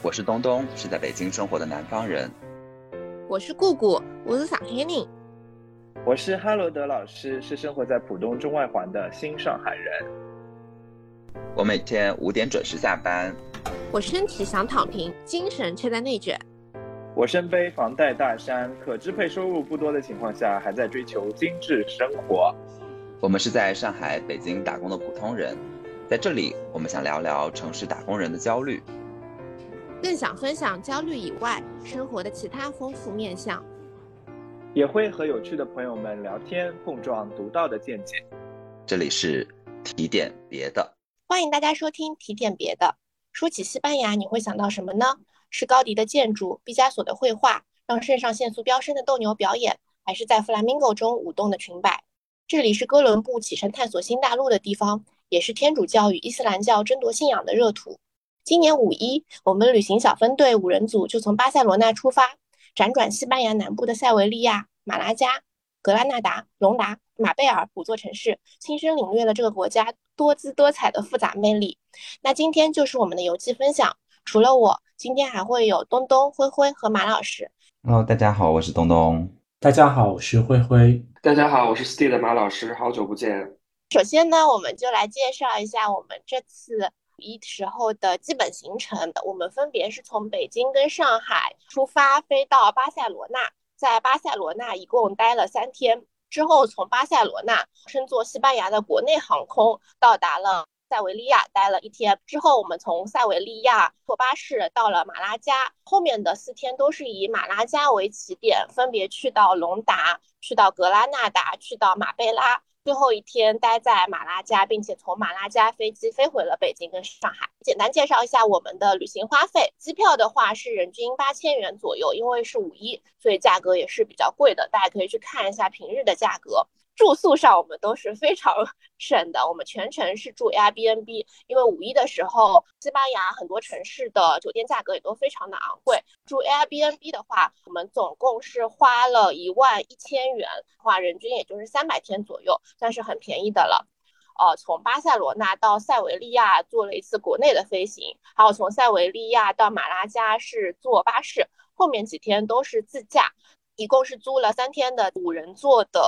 我是东东，是在北京生活的南方人。我是姑姑，我是上海人。我是哈罗德老师，是生活在浦东中外环的新上海人。我每天五点准时下班。我身体想躺平，精神却在内卷。我身背房贷大山，可支配收入不多的情况下，还在追求精致生活。我们是在上海、北京打工的普通人，在这里，我们想聊聊城市打工人的焦虑，更想分享焦虑以外生活的其他丰富面相，也会和有趣的朋友们聊天，碰撞独到的见解。这里是提点别的，欢迎大家收听提点别的。说起西班牙，你会想到什么呢？是高迪的建筑、毕加索的绘画、让肾上腺素飙升的斗牛表演，还是在弗拉明戈中舞动的裙摆？这里是哥伦布启程探索新大陆的地方，也是天主教与伊斯兰教争夺信仰的热土。今年五一，我们旅行小分队五人组就从巴塞罗那出发，辗转西班牙南部的塞维利亚、马拉加、格拉纳达、隆达、马贝尔五座城市，亲身领略了这个国家多姿多彩的复杂魅力。那今天就是我们的游记分享，除了我。今天还会有东东、灰灰和马老师。Hello，大家好，我是东东。大家好，我是灰灰。大家好，我是 Steve 的马老师，好久不见。首先呢，我们就来介绍一下我们这次五一时候的基本行程。我们分别是从北京跟上海出发，飞到巴塞罗那，在巴塞罗那一共待了三天，之后从巴塞罗那乘坐西班牙的国内航空到达了。塞维利亚待了一天之后，我们从塞维利亚坐巴士到了马拉加。后面的四天都是以马拉加为起点，分别去到隆达、去到格拉纳达、去到马贝拉。最后一天待在马拉加，并且从马拉加飞机飞回了北京跟上海。简单介绍一下我们的旅行花费：机票的话是人均八千元左右，因为是五一，所以价格也是比较贵的。大家可以去看一下平日的价格。住宿上我们都是非常 省的，我们全程是住 Airbnb，因为五一的时候，西班牙很多城市的酒店价格也都非常的昂贵。住 Airbnb 的话，我们总共是花了一万一千元，话人均也就是三百天左右，算是很便宜的了。呃，从巴塞罗那到塞维利亚做了一次国内的飞行，还有从塞维利亚到马拉加是坐巴士，后面几天都是自驾。一共是租了三天的五人座的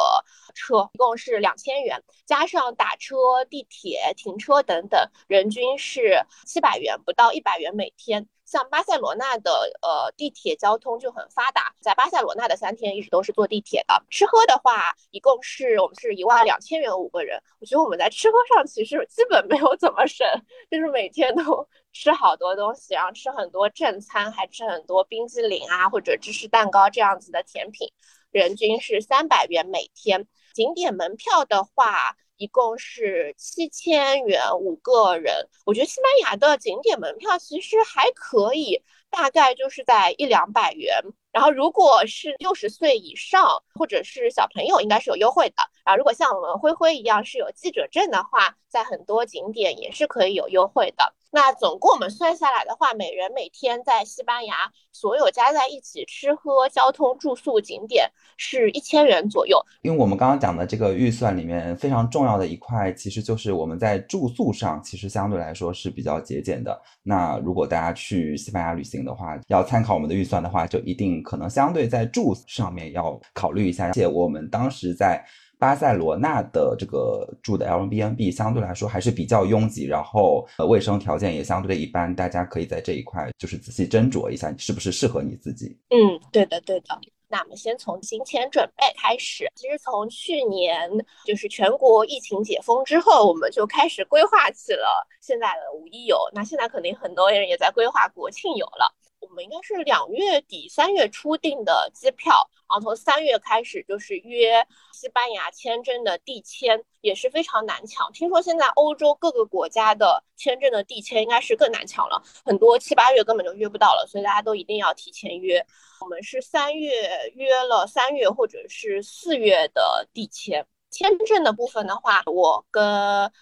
车，一共是两千元，加上打车、地铁、停车等等，人均是七百元，不到一百元每天。像巴塞罗那的呃地铁交通就很发达，在巴塞罗那的三天一直都是坐地铁的。吃喝的话，一共是我们是一万两千元五个人。我觉得我们在吃喝上其实基本没有怎么省，就是每天都 吃好多东西，然后吃很多正餐，还吃很多冰激凌啊或者芝士蛋糕这样子的甜品，人均是三百元每天。景点门票的话。一共是七千元五个人，我觉得西班牙的景点门票其实还可以，大概就是在一两百元。然后如果是六十岁以上或者是小朋友，应该是有优惠的。啊如果像我们灰灰一样是有记者证的话，在很多景点也是可以有优惠的。那总共我们算下来的话，每人每天在西班牙所有加在一起，吃喝、交通、住宿、景点是一千元左右。因为我们刚刚讲的这个预算里面非常重要的一块，其实就是我们在住宿上，其实相对来说是比较节俭的。那如果大家去西班牙旅行的话，要参考我们的预算的话，就一定可能相对在住上面要考虑一下。而且我们当时在。巴塞罗那的这个住的 Airbnb 相对来说还是比较拥挤，然后呃卫生条件也相对的一般，大家可以在这一块就是仔细斟酌一下，是不是适合你自己。嗯，对的，对的。那我们先从行前准备开始。其实从去年就是全国疫情解封之后，我们就开始规划起了现在的五一游。那现在肯定很多人也在规划国庆游了。我们应该是两月底三月初订的机票，然后从三月开始就是约西班牙签证的递签，也是非常难抢。听说现在欧洲各个国家的签证的递签应该是更难抢了，很多七八月根本就约不到了，所以大家都一定要提前约。我们是三月约了三月或者是四月的递签。签证的部分的话，我跟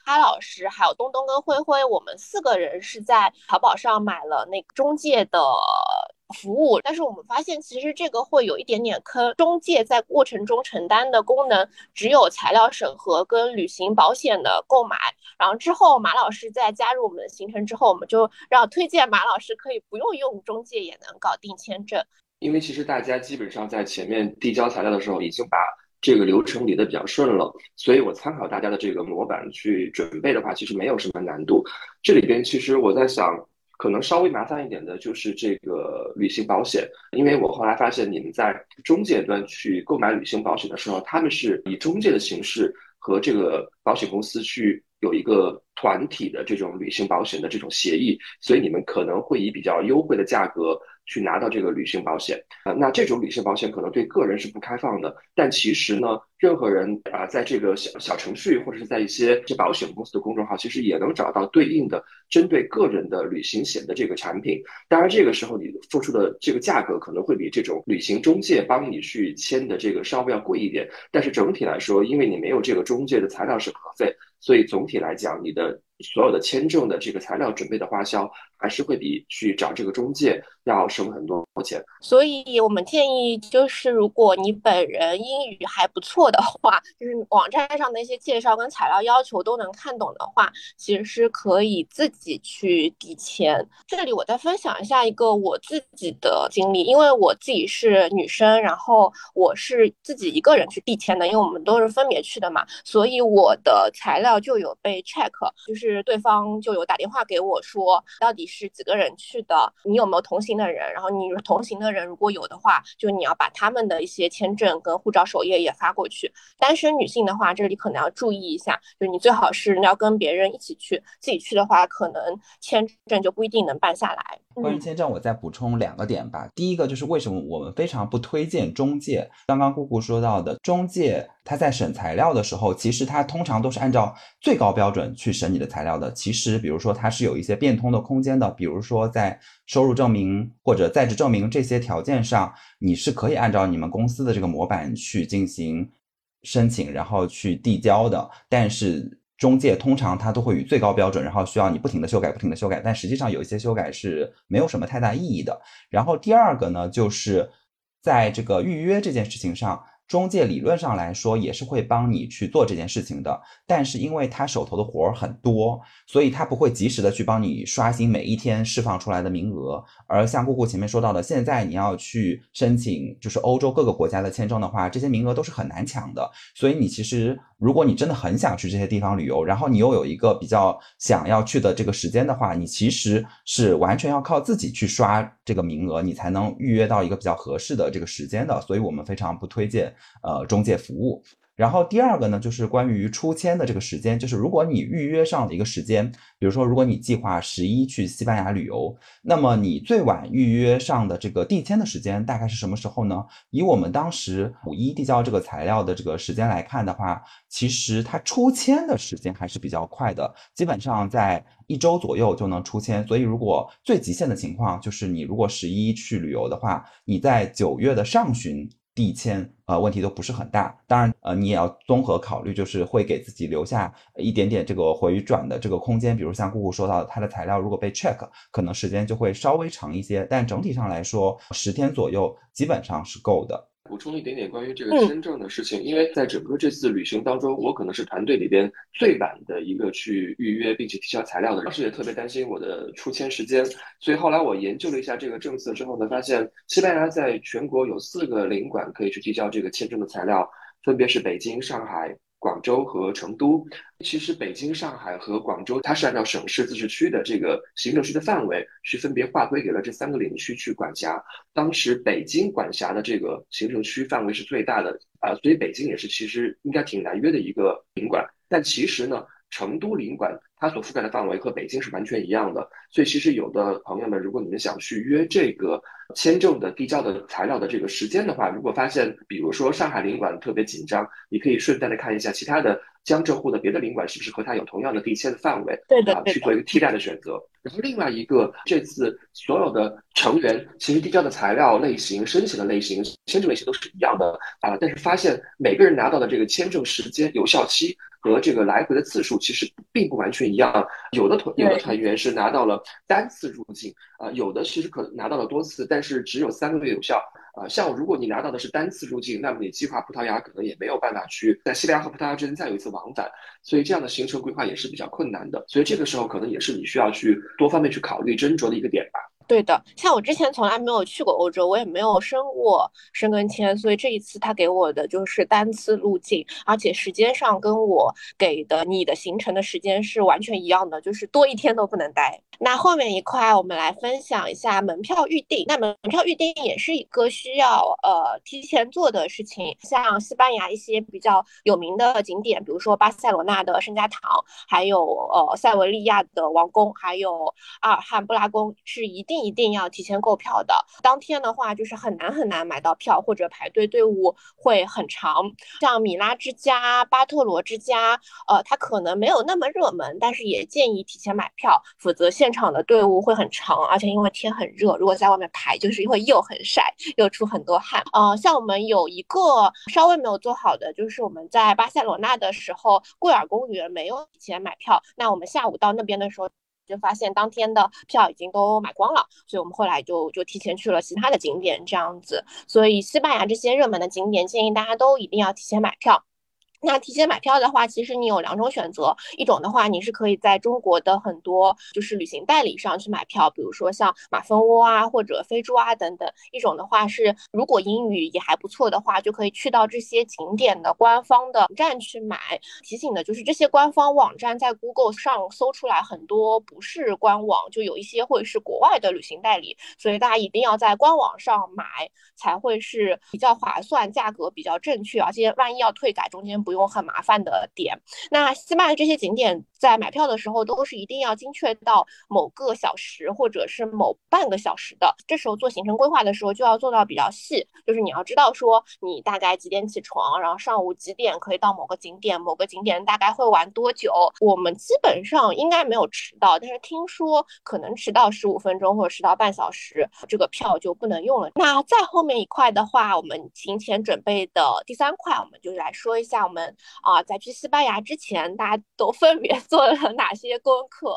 哈老师还有东东跟灰灰，我们四个人是在淘宝上买了那个中介的服务，但是我们发现其实这个会有一点点坑，中介在过程中承担的功能只有材料审核跟旅行保险的购买，然后之后马老师在加入我们的行程之后，我们就让推荐马老师可以不用用中介也能搞定签证，因为其实大家基本上在前面递交材料的时候已经把这个流程理得比较顺了，所以我参考大家的这个模板去准备的话，其实没有什么难度。这里边其实我在想。可能稍微麻烦一点的就是这个旅行保险，因为我后来发现你们在中介端去购买旅行保险的时候，他们是以中介的形式和这个保险公司去有一个团体的这种旅行保险的这种协议，所以你们可能会以比较优惠的价格。去拿到这个旅行保险啊，那这种旅行保险可能对个人是不开放的，但其实呢，任何人啊，在这个小小程序或者是在一些这保险公司的公众号，其实也能找到对应的针对个人的旅行险的这个产品。当然，这个时候你付出的这个价格可能会比这种旅行中介帮你去签的这个稍微要贵一点，但是整体来说，因为你没有这个中介的材料审核费，所以总体来讲，你的。所有的签证的这个材料准备的花销，还是会比去找这个中介要省很多钱。所以我们建议，就是如果你本人英语还不错的话，就是网站上的一些介绍跟材料要求都能看懂的话，其实是可以自己去递签。这里我再分享一下一个我自己的经历，因为我自己是女生，然后我是自己一个人去递签的，因为我们都是分别去的嘛，所以我的材料就有被 check，就是。是对方就有打电话给我说，到底是几个人去的？你有没有同行的人？然后你同行的人如果有的话，就你要把他们的一些签证跟护照首页也发过去。单身女性的话，这里可能要注意一下，就你最好是要跟别人一起去，自己去的话，可能签证就不一定能办下来。关于签证，我再补充两个点吧。第一个就是为什么我们非常不推荐中介。刚刚姑姑说到的，中介他在审材料的时候，其实他通常都是按照最高标准去审你的材料的。其实，比如说它是有一些变通的空间的。比如说在收入证明或者在职证明这些条件上，你是可以按照你们公司的这个模板去进行申请，然后去递交的。但是中介通常它都会以最高标准，然后需要你不停的修改，不停的修改。但实际上有一些修改是没有什么太大意义的。然后第二个呢，就是在这个预约这件事情上。中介理论上来说也是会帮你去做这件事情的，但是因为他手头的活儿很多，所以他不会及时的去帮你刷新每一天释放出来的名额。而像姑姑前面说到的，现在你要去申请就是欧洲各个国家的签证的话，这些名额都是很难抢的。所以你其实如果你真的很想去这些地方旅游，然后你又有一个比较想要去的这个时间的话，你其实是完全要靠自己去刷这个名额，你才能预约到一个比较合适的这个时间的。所以我们非常不推荐。呃，中介服务。然后第二个呢，就是关于出签的这个时间，就是如果你预约上的一个时间，比如说如果你计划十一去西班牙旅游，那么你最晚预约上的这个递签的时间大概是什么时候呢？以我们当时五一递交这个材料的这个时间来看的话，其实它出签的时间还是比较快的，基本上在一周左右就能出签。所以如果最极限的情况就是你如果十一去旅游的话，你在九月的上旬。递签呃问题都不是很大，当然呃你也要综合考虑，就是会给自己留下一点点这个回转的这个空间，比如像姑姑说到的，它的材料如果被 check，可能时间就会稍微长一些，但整体上来说十天左右基本上是够的。补充一点点关于这个签证的事情，因为在整个这次旅行当中，我可能是团队里边最晚的一个去预约并且提交材料的，当时也特别担心我的出签时间，所以后来我研究了一下这个政策之后呢，发现西班牙在全国有四个领馆可以去提交这个签证的材料，分别是北京、上海。广州和成都，其实北京、上海和广州，它是按照省市自治区的这个行政区的范围，是分别划归给了这三个领区去管辖。当时北京管辖的这个行政区范围是最大的啊，所以北京也是其实应该挺难约的一个领馆。但其实呢，成都领馆它所覆盖的范围和北京是完全一样的。所以其实有的朋友们，如果你们想去约这个。签证的递交的材料的这个时间的话，如果发现，比如说上海领馆特别紧张，你可以顺带的看一下其他的江浙沪的别的领馆是不是和它有同样的递签的范围，对的，去做一个替代的选择。然后另外一个，这次所有的成员其实递交的材料类型、申请的类型、签证类型都是一样的啊，但是发现每个人拿到的这个签证时间、有效期和这个来回的次数其实并不完全一样。有的团有的团员是拿到了单次入境啊，有的其实可能拿到了多次，但是只有三个月有效。啊，像如果你拿到的是单次入境，那么你计划葡萄牙可能也没有办法去在西班牙和葡萄牙之间再有一次往返，所以这样的行程规划也是比较困难的。所以这个时候可能也是你需要去多方面去考虑斟酌的一个点吧。对的，像我之前从来没有去过欧洲，我也没有申过申根签，所以这一次他给我的就是单次入境，而且时间上跟我给的你的行程的时间是完全一样的，就是多一天都不能待。那后面一块我们来分享一下门票预订。那门票预订也是一个需要呃提前做的事情，像西班牙一些比较有名的景点，比如说巴塞罗那的圣家堂，还有呃塞维利亚的王宫，还有阿尔汉布拉宫，是一定。一定要提前购票的，当天的话就是很难很难买到票，或者排队队伍会很长。像米拉之家、巴特罗之家，呃，它可能没有那么热门，但是也建议提前买票，否则现场的队伍会很长，而且因为天很热，如果在外面排，就是因为又很晒，又出很多汗。呃，像我们有一个稍微没有做好的，就是我们在巴塞罗那的时候，贵尔公园没有提前买票，那我们下午到那边的时候。就发现当天的票已经都买光了，所以我们后来就就提前去了其他的景点，这样子。所以西班牙这些热门的景点，建议大家都一定要提前买票。那提前买票的话，其实你有两种选择，一种的话，你是可以在中国的很多就是旅行代理上去买票，比如说像马蜂窝啊或者飞猪啊等等；一种的话是，如果英语也还不错的话，就可以去到这些景点的官方的站去买。提醒的就是这些官方网站在 Google 上搜出来很多不是官网，就有一些会是国外的旅行代理，所以大家一定要在官网上买才会是比较划算，价格比较正确，而且万一要退改，中间。不用很麻烦的点，那西班牙这些景点在买票的时候都是一定要精确到某个小时或者是某半个小时的。这时候做行程规划的时候就要做到比较细，就是你要知道说你大概几点起床，然后上午几点可以到某个景点，某个景点大概会玩多久。我们基本上应该没有迟到，但是听说可能迟到十五分钟或者迟到半小时，这个票就不能用了。那再后面一块的话，我们行前准备的第三块，我们就来说一下我们。啊，在去西班牙之前，大家都分别做了哪些功课？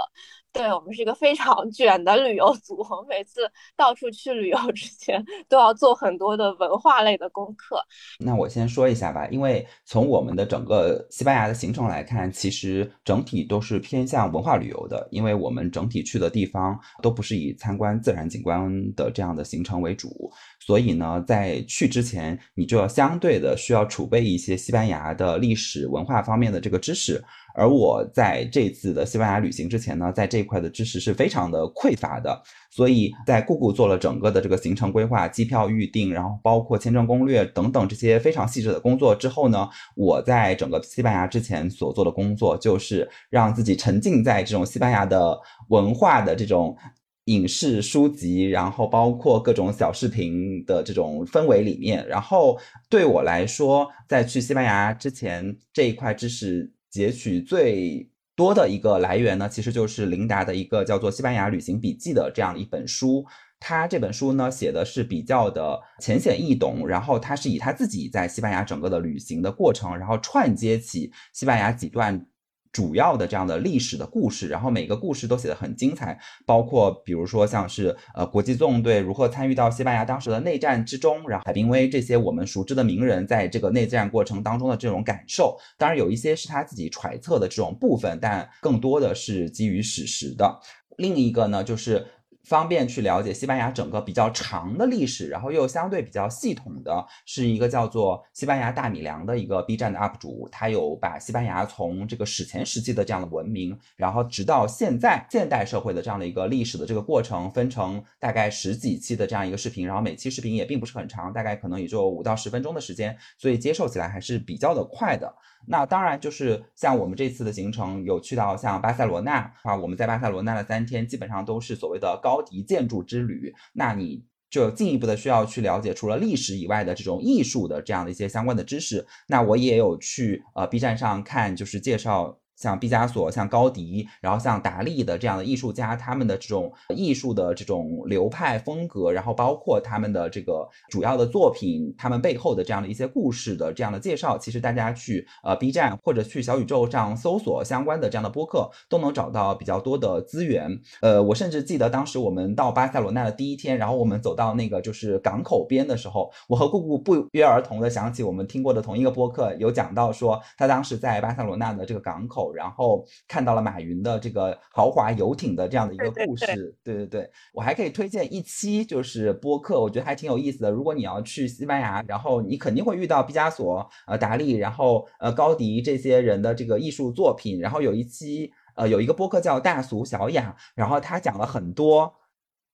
对我们是一个非常卷的旅游组，每次到处去旅游之前都要做很多的文化类的功课。那我先说一下吧，因为从我们的整个西班牙的行程来看，其实整体都是偏向文化旅游的，因为我们整体去的地方都不是以参观自然景观的这样的行程为主。所以呢，在去之前，你就要相对的需要储备一些西班牙的历史文化方面的这个知识。而我在这次的西班牙旅行之前呢，在这一块的知识是非常的匮乏的。所以在姑姑做了整个的这个行程规划、机票预订，然后包括签证攻略等等这些非常细致的工作之后呢，我在整个西班牙之前所做的工作，就是让自己沉浸在这种西班牙的文化的这种。影视、书籍，然后包括各种小视频的这种氛围里面，然后对我来说，在去西班牙之前这一块知识截取最多的一个来源呢，其实就是琳达的一个叫做《西班牙旅行笔记》的这样一本书。他这本书呢写的是比较的浅显易懂，然后他是以他自己在西班牙整个的旅行的过程，然后串接起西班牙几段。主要的这样的历史的故事，然后每个故事都写得很精彩，包括比如说像是呃国际纵队如何参与到西班牙当时的内战之中，然后海明威这些我们熟知的名人在这个内战过程当中的这种感受，当然有一些是他自己揣测的这种部分，但更多的是基于史实的。另一个呢就是。方便去了解西班牙整个比较长的历史，然后又相对比较系统的是一个叫做西班牙大米粮的一个 B 站的 UP 主，他有把西班牙从这个史前时期的这样的文明，然后直到现在现代社会的这样的一个历史的这个过程，分成大概十几期的这样一个视频，然后每期视频也并不是很长，大概可能也就五到十分钟的时间，所以接受起来还是比较的快的。那当然就是像我们这次的行程有去到像巴塞罗那啊，我们在巴塞罗那的三天基本上都是所谓的高迪建筑之旅。那你就进一步的需要去了解除了历史以外的这种艺术的这样的一些相关的知识。那我也有去呃 B 站上看，就是介绍。像毕加索、像高迪，然后像达利的这样的艺术家，他们的这种艺术的这种流派风格，然后包括他们的这个主要的作品，他们背后的这样的一些故事的这样的介绍，其实大家去呃 B 站或者去小宇宙上搜索相关的这样的播客，都能找到比较多的资源。呃，我甚至记得当时我们到巴塞罗那的第一天，然后我们走到那个就是港口边的时候，我和姑姑不约而同的想起我们听过的同一个播客，有讲到说他当时在巴塞罗那的这个港口，然后看到了马云的这个豪华游艇的这样的一个故事。对对对，我还可以推荐一期就是播客，我觉得还挺有意思的。如果你要去西班牙，然后你肯定会遇到毕加索、呃达利，然后呃高迪这些人的这个艺术作品。然后有一期呃有一个播客叫大俗小雅，然后他讲了很多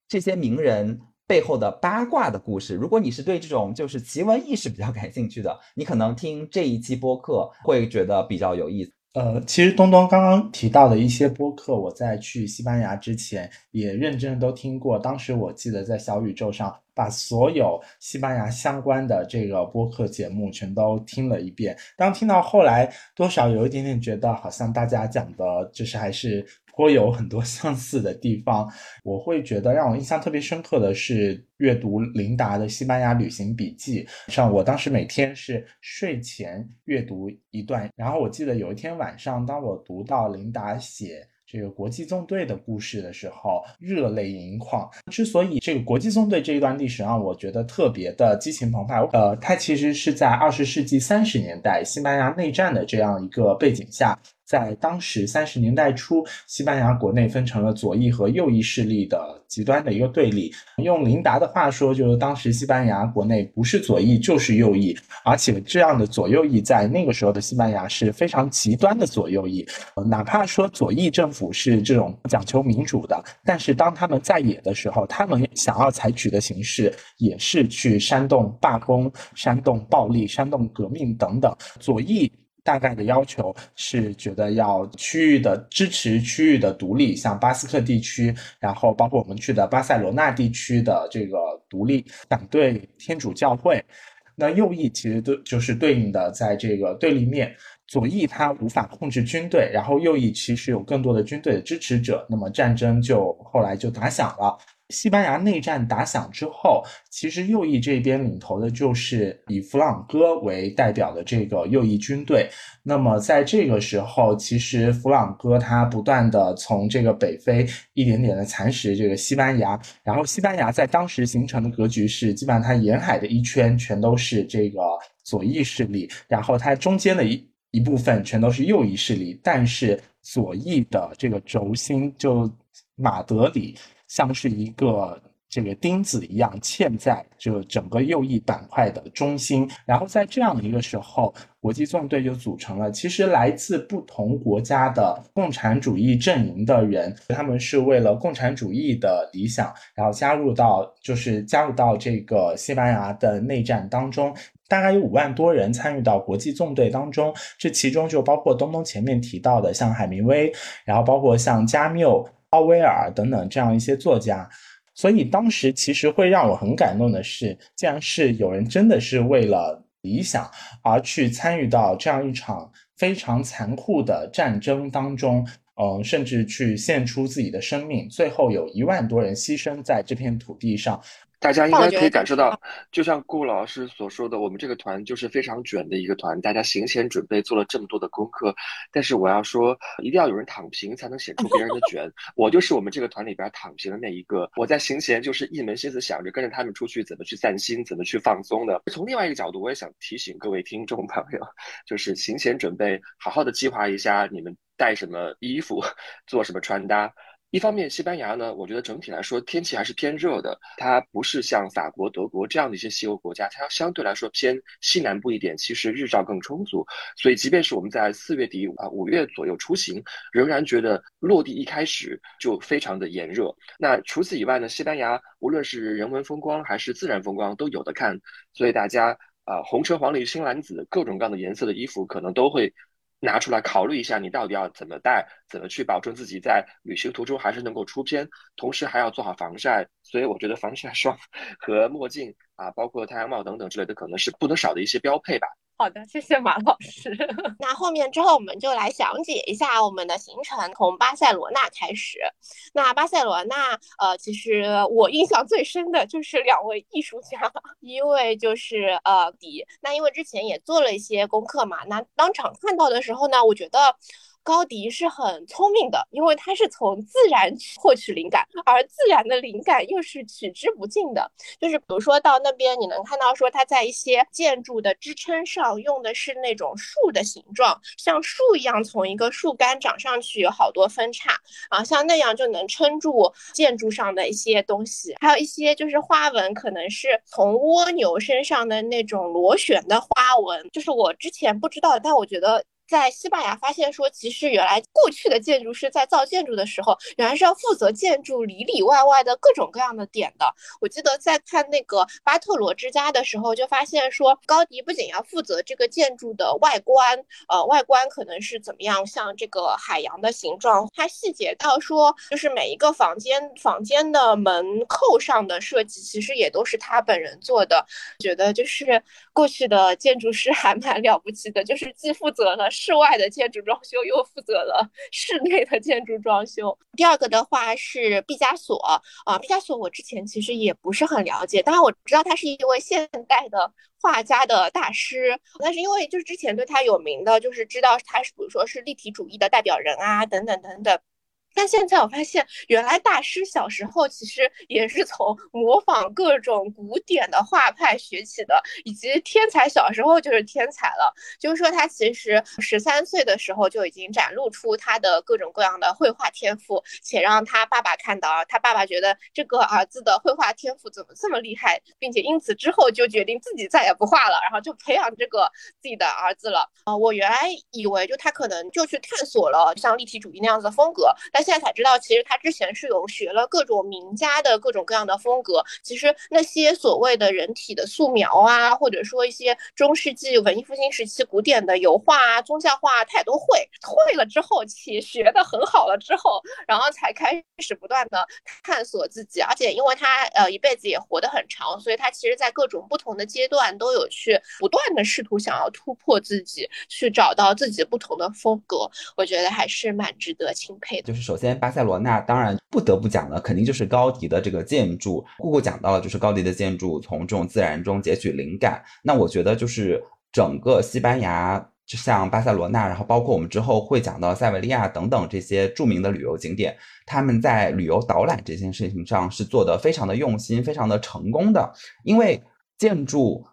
这些名人背后的八卦的故事。如果你是对这种就是奇闻异事比较感兴趣的，你可能听这一期播客会觉得比较有意思。呃，其实东东刚刚提到的一些播客，我在去西班牙之前也认真都听过。当时我记得在小宇宙上把所有西班牙相关的这个播客节目全都听了一遍。当听到后来，多少有一点点觉得，好像大家讲的就是还是。颇有很多相似的地方，我会觉得让我印象特别深刻的是阅读琳达的西班牙旅行笔记。像我当时每天是睡前阅读一段，然后我记得有一天晚上，当我读到琳达写这个国际纵队的故事的时候，热泪盈眶。之所以这个国际纵队这一段历史让我觉得特别的激情澎湃，呃，它其实是在二十世纪三十年代西班牙内战的这样一个背景下。在当时三十年代初，西班牙国内分成了左翼和右翼势力的极端的一个对立。用琳达的话说，就是当时西班牙国内不是左翼就是右翼，而且这样的左右翼在那个时候的西班牙是非常极端的左右翼。哪怕说左翼政府是这种讲求民主的，但是当他们在野的时候，他们想要采取的形式也是去煽动罢工、煽动暴力、煽动革命等等。左翼。大概的要求是觉得要区域的支持区域的独立，像巴斯克地区，然后包括我们去的巴塞罗那地区的这个独立，反对天主教会。那右翼其实都就是对应的在这个对立面，左翼它无法控制军队，然后右翼其实有更多的军队的支持者，那么战争就后来就打响了。西班牙内战打响之后，其实右翼这边领头的就是以弗朗哥为代表的这个右翼军队。那么在这个时候，其实弗朗哥他不断的从这个北非一点点的蚕食这个西班牙，然后西班牙在当时形成的格局是，基本上它沿海的一圈全都是这个左翼势力，然后它中间的一一部分全都是右翼势力，但是左翼的这个轴心就马德里。像是一个这个钉子一样嵌在就整个右翼板块的中心，然后在这样的一个时候，国际纵队就组成了。其实来自不同国家的共产主义阵营的人，他们是为了共产主义的理想，然后加入到就是加入到这个西班牙的内战当中。大概有五万多人参与到国际纵队当中，这其中就包括东东前面提到的像海明威，然后包括像加缪。奥威尔等等这样一些作家，所以当时其实会让我很感动的是，竟然是有人真的是为了理想而去参与到这样一场非常残酷的战争当中，嗯，甚至去献出自己的生命，最后有一万多人牺牲在这片土地上。大家应该可以感受到，就像顾老师所说的，我们这个团就是非常卷的一个团。大家行前准备做了这么多的功课，但是我要说，一定要有人躺平才能显出别人的卷。我就是我们这个团里边躺平的那一个。我在行前就是一门心思想着跟着他们出去怎么去散心，怎么去放松的。从另外一个角度，我也想提醒各位听众朋友，就是行前准备，好好的计划一下你们带什么衣服，做什么穿搭。一方面，西班牙呢，我觉得整体来说天气还是偏热的，它不是像法国、德国这样的一些西欧国家，它相对来说偏西南部一点，其实日照更充足，所以即便是我们在四月底啊五月左右出行，仍然觉得落地一开始就非常的炎热。那除此以外呢，西班牙无论是人文风光还是自然风光都有的看，所以大家啊红橙黄绿青蓝紫各种各样的颜色的衣服可能都会。拿出来考虑一下，你到底要怎么带，怎么去保证自己在旅行途中还是能够出片，同时还要做好防晒。所以我觉得防晒霜 和墨镜啊，包括太阳帽等等之类的，可能是不能少的一些标配吧。好的，谢谢马老师。那后面之后我们就来详解一下我们的行程，从巴塞罗那开始。那巴塞罗那，呃，其实我印象最深的就是两位艺术家，一位就是呃迪。那因为之前也做了一些功课嘛，那当场看到的时候呢，我觉得。高迪是很聪明的，因为他是从自然获取灵感，而自然的灵感又是取之不尽的。就是比如说到那边，你能看到说他在一些建筑的支撑上用的是那种树的形状，像树一样从一个树干长上去，有好多分叉啊，像那样就能撑住建筑上的一些东西。还有一些就是花纹，可能是从蜗牛身上的那种螺旋的花纹，就是我之前不知道，但我觉得。在西班牙发现说，其实原来过去的建筑师在造建筑的时候，原来是要负责建筑里里外外的各种各样的点的。我记得在看那个巴特罗之家的时候，就发现说，高迪不仅要负责这个建筑的外观，呃，外观可能是怎么样，像这个海洋的形状，它细节到说，就是每一个房间房间的门扣上的设计，其实也都是他本人做的。觉得就是过去的建筑师还蛮了不起的，就是既负责了。室外的建筑装修又负责了室内的建筑装修。第二个的话是毕加索啊，毕加索我之前其实也不是很了解，当然我知道他是一位现代的画家的大师，但是因为就是之前对他有名的，就是知道他是比如说是立体主义的代表人啊，等等等等。但现在我发现，原来大师小时候其实也是从模仿各种古典的画派学起的，以及天才小时候就是天才了。就是说，他其实十三岁的时候就已经展露出他的各种各样的绘画天赋，且让他爸爸看到，他爸爸觉得这个儿子的绘画天赋怎么这么厉害，并且因此之后就决定自己再也不画了，然后就培养这个自己的儿子了。啊，我原来以为就他可能就去探索了像立体主义那样子的风格，但。现在才知道，其实他之前是有学了各种名家的各种各样的风格。其实那些所谓的人体的素描啊，或者说一些中世纪文艺复兴时期古典的油画啊、宗教画，他也都会。会了之后，且学的很好了之后，然后才开始不断的探索自己。而且因为他呃一辈子也活得很长，所以他其实在各种不同的阶段都有去不断的试图想要突破自己，去找到自己不同的风格。我觉得还是蛮值得钦佩的。就是首。先，巴塞罗那当然不得不讲的，肯定就是高迪的这个建筑。姑姑讲到了，就是高迪的建筑从这种自然中截取灵感。那我觉得就是整个西班牙，就像巴塞罗那，然后包括我们之后会讲到塞维利亚等等这些著名的旅游景点，他们在旅游导览这件事情上是做的非常的用心，非常的成功的，因为建筑。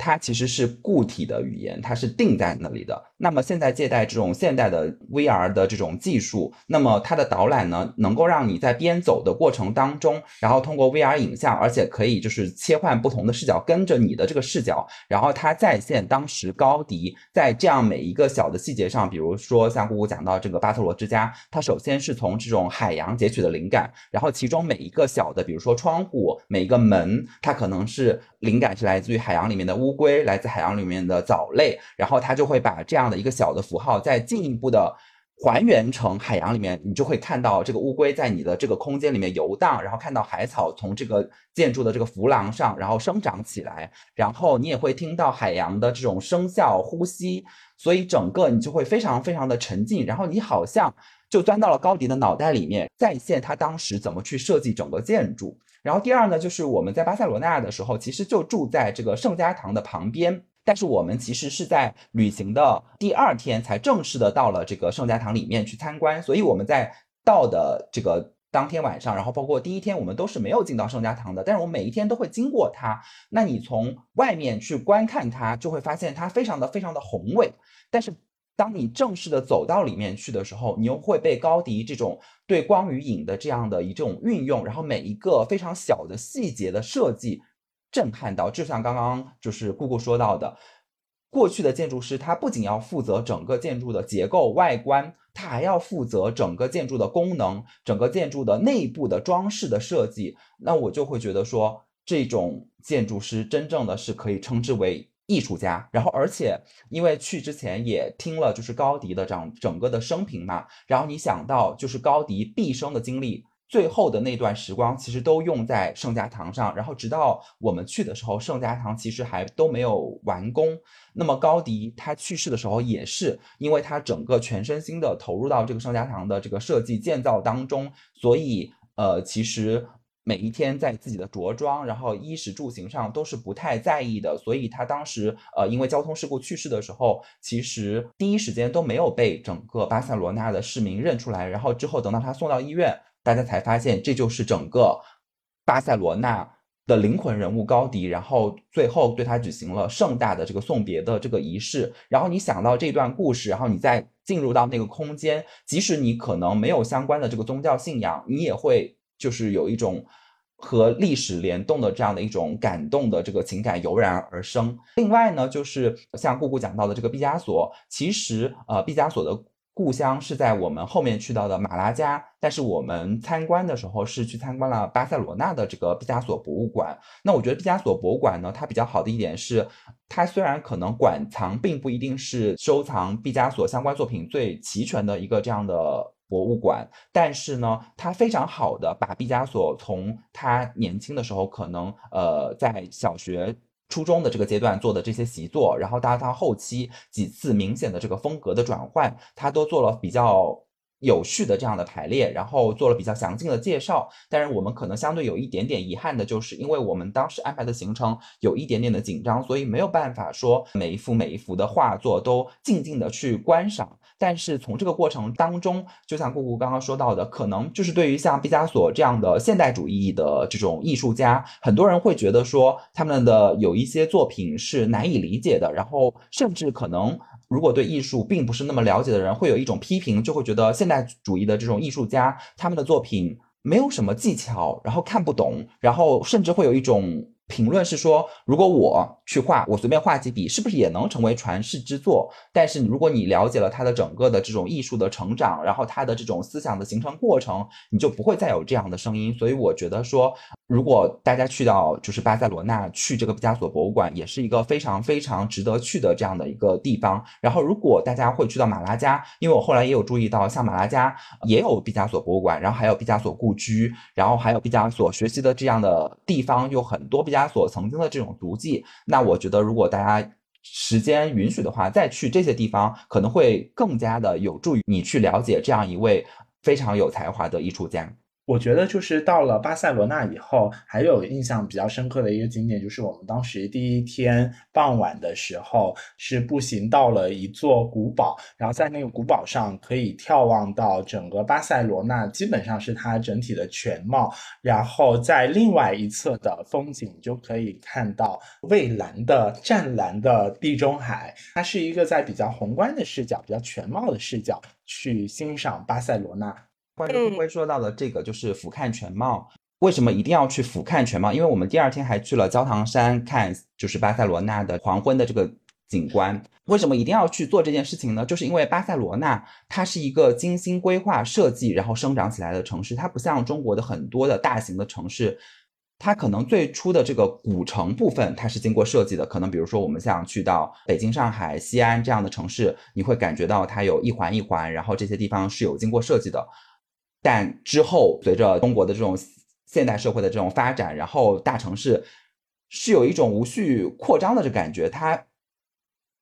它其实是固体的语言，它是定在那里的。那么现在借贷这种现代的 VR 的这种技术，那么它的导览呢，能够让你在边走的过程当中，然后通过 VR 影像，而且可以就是切换不同的视角，跟着你的这个视角，然后它再现当时高迪。在这样每一个小的细节上，比如说像姑姑讲到这个巴特罗之家，它首先是从这种海洋截取的灵感，然后其中每一个小的，比如说窗户，每一个门，它可能是灵感是来自于海洋里面的乌龟，来自海洋里面的藻类，然后它就会把这样的一个小的符号再进一步的还原成海洋里面，你就会看到这个乌龟在你的这个空间里面游荡，然后看到海草从这个建筑的这个浮廊上然后生长起来，然后你也会听到海洋的这种声效呼吸，所以整个你就会非常非常的沉浸，然后你好像就钻到了高迪的脑袋里面，再现他当时怎么去设计整个建筑。然后第二呢，就是我们在巴塞罗那的时候，其实就住在这个圣家堂的旁边。但是我们其实是在旅行的第二天才正式的到了这个圣家堂里面去参观。所以我们在到的这个当天晚上，然后包括第一天，我们都是没有进到圣家堂的。但是我每一天都会经过它。那你从外面去观看它，就会发现它非常的非常的宏伟。但是当你正式的走到里面去的时候，你又会被高迪这种对光与影的这样的一种运用，然后每一个非常小的细节的设计震撼到。就像刚刚就是姑姑说到的，过去的建筑师他不仅要负责整个建筑的结构外观，他还要负责整个建筑的功能，整个建筑的内部的装饰的设计。那我就会觉得说，这种建筑师真正的是可以称之为。艺术家，然后而且因为去之前也听了就是高迪的这样整个的生平嘛，然后你想到就是高迪毕生的经历，最后的那段时光其实都用在圣家堂上，然后直到我们去的时候，圣家堂其实还都没有完工。那么高迪他去世的时候，也是因为他整个全身心的投入到这个圣家堂的这个设计建造当中，所以呃，其实每一天在自己的着装，然后衣食住行上都是不太在意的。所以他当时呃，因为交通事故去世的时候，其实第一时间都没有被整个巴塞罗那的市民认出来。然后之后等到他送到医院。大家才发现，这就是整个巴塞罗那的灵魂人物高迪，然后最后对他举行了盛大的这个送别的这个仪式。然后你想到这段故事，然后你再进入到那个空间，即使你可能没有相关的这个宗教信仰，你也会就是有一种和历史联动的这样的一种感动的这个情感油然而生。另外呢，就是像姑姑讲到的这个毕加索，其实呃，毕加索的。故乡是在我们后面去到的马拉加，但是我们参观的时候是去参观了巴塞罗那的这个毕加索博物馆。那我觉得毕加索博物馆呢，它比较好的一点是，它虽然可能馆藏并不一定是收藏毕加索相关作品最齐全的一个这样的博物馆，但是呢，它非常好的把毕加索从他年轻的时候可能呃在小学。初中的这个阶段做的这些习作，然后到他后期几次明显的这个风格的转换，他都做了比较。有序的这样的排列，然后做了比较详尽的介绍。但是我们可能相对有一点点遗憾的就是，因为我们当时安排的行程有一点点的紧张，所以没有办法说每一幅每一幅的画作都静静的去观赏。但是从这个过程当中，就像姑姑刚刚说到的，可能就是对于像毕加索这样的现代主义的这种艺术家，很多人会觉得说他们的有一些作品是难以理解的，然后甚至可能。如果对艺术并不是那么了解的人，会有一种批评，就会觉得现代主义的这种艺术家，他们的作品没有什么技巧，然后看不懂，然后甚至会有一种。评论是说，如果我去画，我随便画几笔，是不是也能成为传世之作？但是如果你了解了他的整个的这种艺术的成长，然后他的这种思想的形成过程，你就不会再有这样的声音。所以我觉得说，如果大家去到就是巴塞罗那去这个毕加索博物馆，也是一个非常非常值得去的这样的一个地方。然后如果大家会去到马拉加，因为我后来也有注意到，像马拉加也有毕加索博物馆，然后还有毕加索故居，然后还有毕加索学习的这样的地方有很多。毕加他所曾经的这种足迹，那我觉得如果大家时间允许的话，再去这些地方，可能会更加的有助于你去了解这样一位非常有才华的艺术家。我觉得就是到了巴塞罗那以后，还有印象比较深刻的一个景点，就是我们当时第一天傍晚的时候，是步行到了一座古堡，然后在那个古堡上可以眺望到整个巴塞罗那，基本上是它整体的全貌。然后在另外一侧的风景，就可以看到蔚蓝的湛蓝的地中海。它是一个在比较宏观的视角、比较全貌的视角去欣赏巴塞罗那。关于辉说到的这个，就是俯瞰全貌。为什么一定要去俯瞰全貌？因为我们第二天还去了焦糖山看，就是巴塞罗那的黄昏的这个景观。为什么一定要去做这件事情呢？就是因为巴塞罗那它是一个精心规划设计，然后生长起来的城市。它不像中国的很多的大型的城市，它可能最初的这个古城部分它是经过设计的。可能比如说我们像去到北京、上海、西安这样的城市，你会感觉到它有一环一环，然后这些地方是有经过设计的。但之后，随着中国的这种现代社会的这种发展，然后大城市是有一种无序扩张的这感觉，它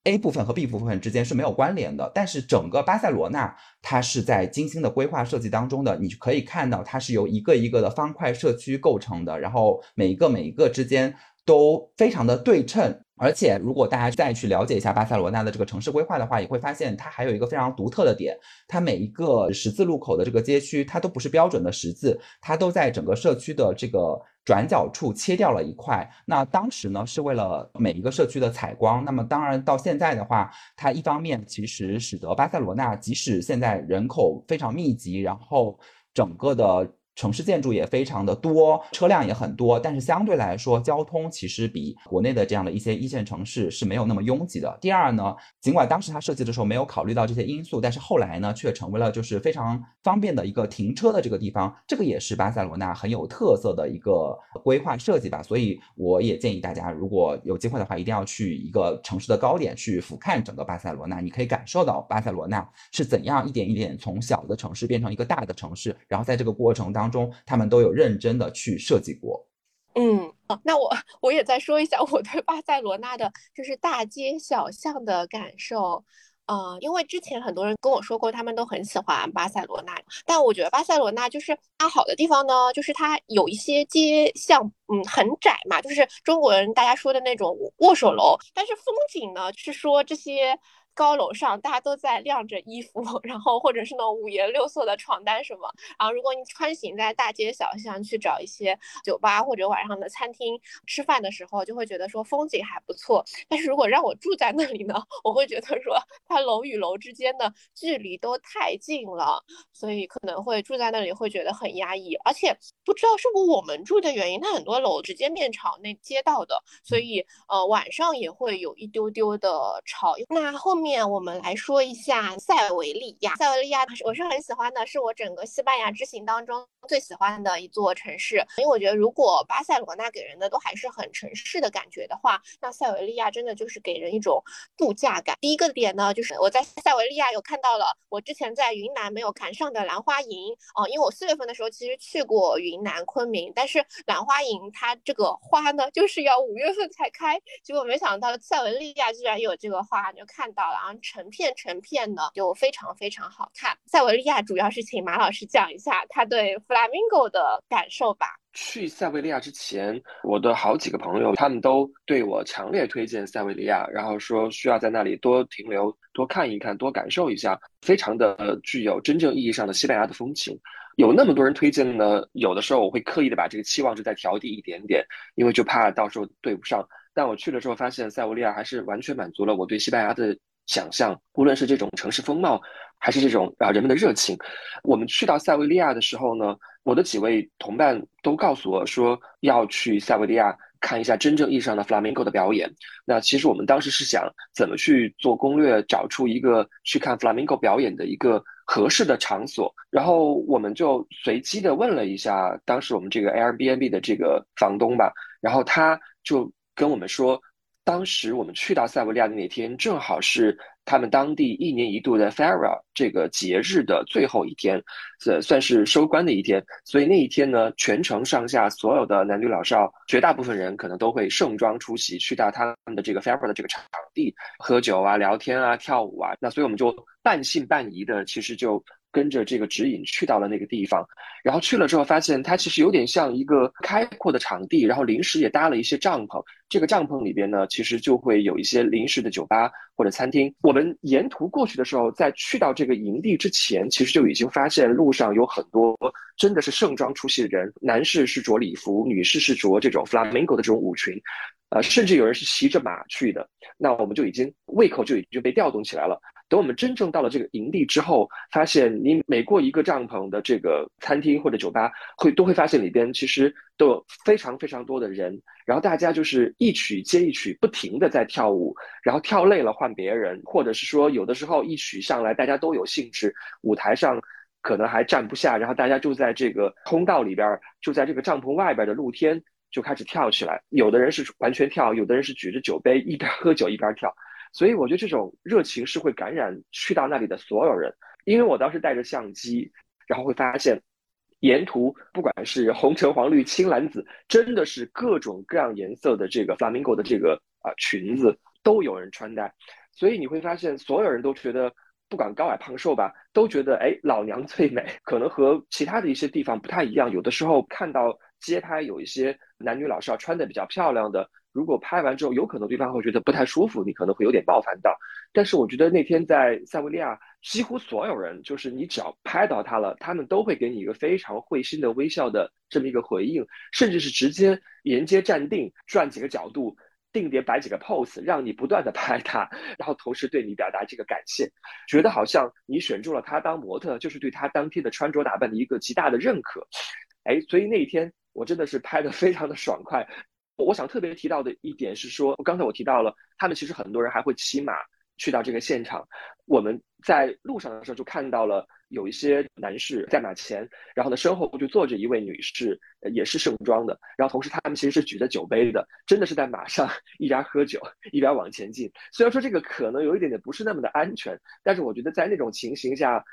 A 部分和 B 部分之间是没有关联的。但是整个巴塞罗那，它是在精心的规划设计当中的，你可以看到它是由一个一个的方块社区构成的，然后每一个每一个之间都非常的对称。而且，如果大家再去了解一下巴塞罗那的这个城市规划的话，也会发现它还有一个非常独特的点，它每一个十字路口的这个街区，它都不是标准的十字，它都在整个社区的这个转角处切掉了一块。那当时呢，是为了每一个社区的采光。那么当然到现在的话，它一方面其实使得巴塞罗那即使现在人口非常密集，然后整个的。城市建筑也非常的多，车辆也很多，但是相对来说，交通其实比国内的这样的一些一线城市是没有那么拥挤的。第二呢，尽管当时它设计的时候没有考虑到这些因素，但是后来呢，却成为了就是非常方便的一个停车的这个地方。这个也是巴塞罗那很有特色的一个规划设计吧。所以我也建议大家，如果有机会的话，一定要去一个城市的高点去俯瞰整个巴塞罗那，你可以感受到巴塞罗那是怎样一点一点从小的城市变成一个大的城市，然后在这个过程当。当中，他们都有认真的去设计过。嗯，那我我也再说一下我对巴塞罗那的，就是大街小巷的感受。呃，因为之前很多人跟我说过，他们都很喜欢巴塞罗那，但我觉得巴塞罗那就是它好的地方呢，就是它有一些街巷，嗯，很窄嘛，就是中国人大家说的那种握手楼，但是风景呢是说这些。高楼上大家都在晾着衣服，然后或者是那种五颜六色的床单什么。然后如果你穿行在大街小巷去找一些酒吧或者晚上的餐厅吃饭的时候，就会觉得说风景还不错。但是如果让我住在那里呢，我会觉得说它楼与楼之间的距离都太近了，所以可能会住在那里会觉得很压抑。而且不知道是不是我们住的原因，它很多楼直接面朝那街道的，所以呃晚上也会有一丢丢的吵。那后面。面我们来说一下塞维利亚。塞维利亚我是很喜欢的，是我整个西班牙之行当中最喜欢的一座城市。因为我觉得，如果巴塞罗那给人的都还是很城市的感觉的话，那塞维利亚真的就是给人一种度假感。第一个点呢，就是我在塞维利亚有看到了我之前在云南没有看上的兰花楹哦，因为我四月份的时候其实去过云南昆明，但是兰花楹它这个花呢，就是要五月份才开，结果没想到塞维利亚居然有这个花，就看到了。然后成片成片的就非常非常好看。塞维利亚主要是请马老师讲一下他对 flamingo 的感受吧。去塞维利亚之前，我的好几个朋友他们都对我强烈推荐塞维利亚，然后说需要在那里多停留、多看一看、多感受一下，非常的具有真正意义上的西班牙的风情。有那么多人推荐呢，有的时候我会刻意的把这个期望值再调低一点点，因为就怕到时候对不上。但我去了之后发现，塞维利亚还是完全满足了我对西班牙的。想象，无论是这种城市风貌，还是这种啊人们的热情，我们去到塞维利亚的时候呢，我的几位同伴都告诉我说要去塞维利亚看一下真正意义上的 flamingo 的表演。那其实我们当时是想怎么去做攻略，找出一个去看 flamingo 表演的一个合适的场所。然后我们就随机的问了一下当时我们这个 Airbnb 的这个房东吧，然后他就跟我们说。当时我们去到塞维利亚的那天，正好是他们当地一年一度的 Fera 这个节日的最后一天，呃，算是收官的一天。所以那一天呢，全城上下所有的男女老少，绝大部分人可能都会盛装出席，去到他们的这个 Fera 的这个场地喝酒啊、聊天啊、跳舞啊。那所以我们就半信半疑的，其实就。跟着这个指引去到了那个地方，然后去了之后发现它其实有点像一个开阔的场地，然后临时也搭了一些帐篷。这个帐篷里边呢，其实就会有一些临时的酒吧或者餐厅。我们沿途过去的时候，在去到这个营地之前，其实就已经发现路上有很多真的是盛装出席的人，男士是着礼服，女士是着这种 flamingo 的这种舞裙，呃，甚至有人是骑着马去的。那我们就已经胃口就已经被调动起来了。等我们真正到了这个营地之后，发现你每过一个帐篷的这个餐厅或者酒吧，会都会发现里边其实都有非常非常多的人，然后大家就是一曲接一曲，不停的在跳舞，然后跳累了换别人，或者是说有的时候一曲上来大家都有兴致，舞台上可能还站不下，然后大家就在这个通道里边，就在这个帐篷外边的露天就开始跳起来，有的人是完全跳，有的人是举着酒杯一边喝酒一边跳。所以我觉得这种热情是会感染去到那里的所有人，因为我当时带着相机，然后会发现，沿途不管是红橙黄绿青蓝紫，真的是各种各样颜色的这个 flamingo 的这个啊裙子都有人穿戴，所以你会发现所有人都觉得，不管高矮胖瘦吧，都觉得哎老娘最美，可能和其他的一些地方不太一样，有的时候看到街拍有一些男女老少穿的比较漂亮的。如果拍完之后，有可能对方会觉得不太舒服，你可能会有点冒犯到。但是我觉得那天在塞维利亚，几乎所有人，就是你只要拍到他了，他们都会给你一个非常会心的微笑的这么一个回应，甚至是直接沿街站定，转几个角度，定点摆几个 pose，让你不断的拍他，然后同时对你表达这个感谢，觉得好像你选中了他当模特，就是对他当天的穿着打扮的一个极大的认可。哎，所以那一天我真的是拍的非常的爽快。我想特别提到的一点是说，刚才我提到了，他们其实很多人还会骑马去到这个现场。我们在路上的时候就看到了有一些男士在马前，然后呢身后就坐着一位女士，也是盛装的。然后同时他们其实是举着酒杯的，真的是在马上 一边喝酒一边往前进。虽然说这个可能有一点点不是那么的安全，但是我觉得在那种情形下。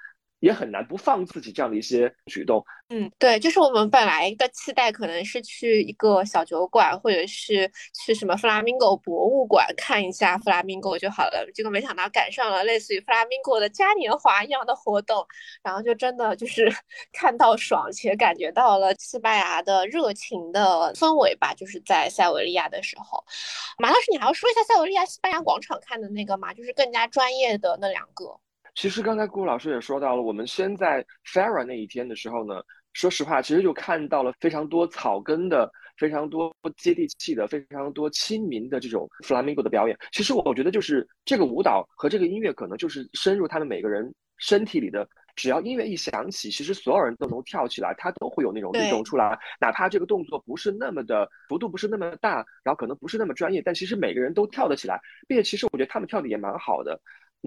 也很难不放自己这样的一些举动。嗯，对，就是我们本来的期待可能是去一个小酒馆，或者是去什么弗拉明戈博物馆看一下弗拉明戈就好了。结果没想到赶上了类似于弗拉明戈的嘉年华一样的活动，然后就真的就是 看到爽，且感觉到了西班牙的热情的氛围吧。就是在塞维利亚的时候，马老师，你还要说一下塞维利亚西班牙广场看的那个吗？就是更加专业的那两个。其实刚才顾老师也说到了，我们先在 f a r a 那一天的时候呢，说实话，其实就看到了非常多草根的、非常多接地气的、非常多亲民的这种 Flamingo 的表演。其实我觉得就是这个舞蹈和这个音乐，可能就是深入他们每个人身体里的。只要音乐一响起，其实所有人都能跳起来，他都会有那种律动出来。哪怕这个动作不是那么的幅度不是那么大，然后可能不是那么专业，但其实每个人都跳得起来，并且其实我觉得他们跳的也蛮好的。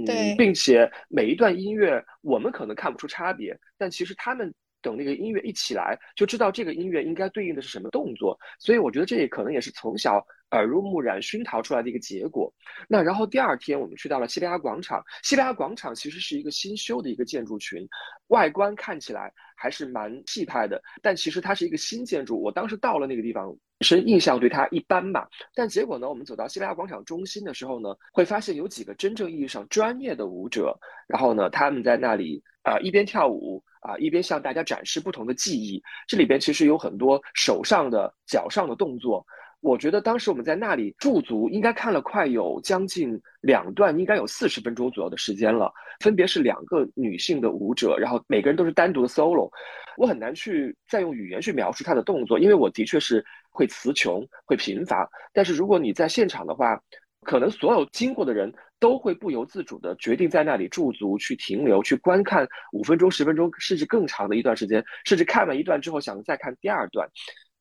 对，并且每一段音乐我们可能看不出差别，但其实他们等那个音乐一起来，就知道这个音乐应该对应的是什么动作。所以我觉得这也可能也是从小耳濡目染熏陶出来的一个结果。那然后第二天我们去到了西班牙广场，西班牙广场其实是一个新修的一个建筑群，外观看起来还是蛮气派的，但其实它是一个新建筑。我当时到了那个地方。本身印象对它一般吧，但结果呢，我们走到西班牙广场中心的时候呢，会发现有几个真正意义上专业的舞者，然后呢，他们在那里啊一边跳舞啊一边向大家展示不同的技艺。这里边其实有很多手上的、脚上的动作。我觉得当时我们在那里驻足，应该看了快有将近两段，应该有四十分钟左右的时间了。分别是两个女性的舞者，然后每个人都是单独的 solo。我很难去再用语言去描述她的动作，因为我的确是会词穷、会贫乏。但是如果你在现场的话，可能所有经过的人都会不由自主的决定在那里驻足、去停留、去观看五分钟、十分钟，甚至更长的一段时间，甚至看完一段之后想再看第二段。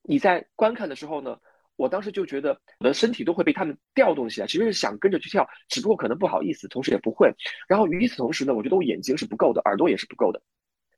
你在观看的时候呢？我当时就觉得我的身体都会被他们调动起来，其实是想跟着去跳，只不过可能不好意思，同时也不会。然后与此同时呢，我觉得我眼睛是不够的，耳朵也是不够的。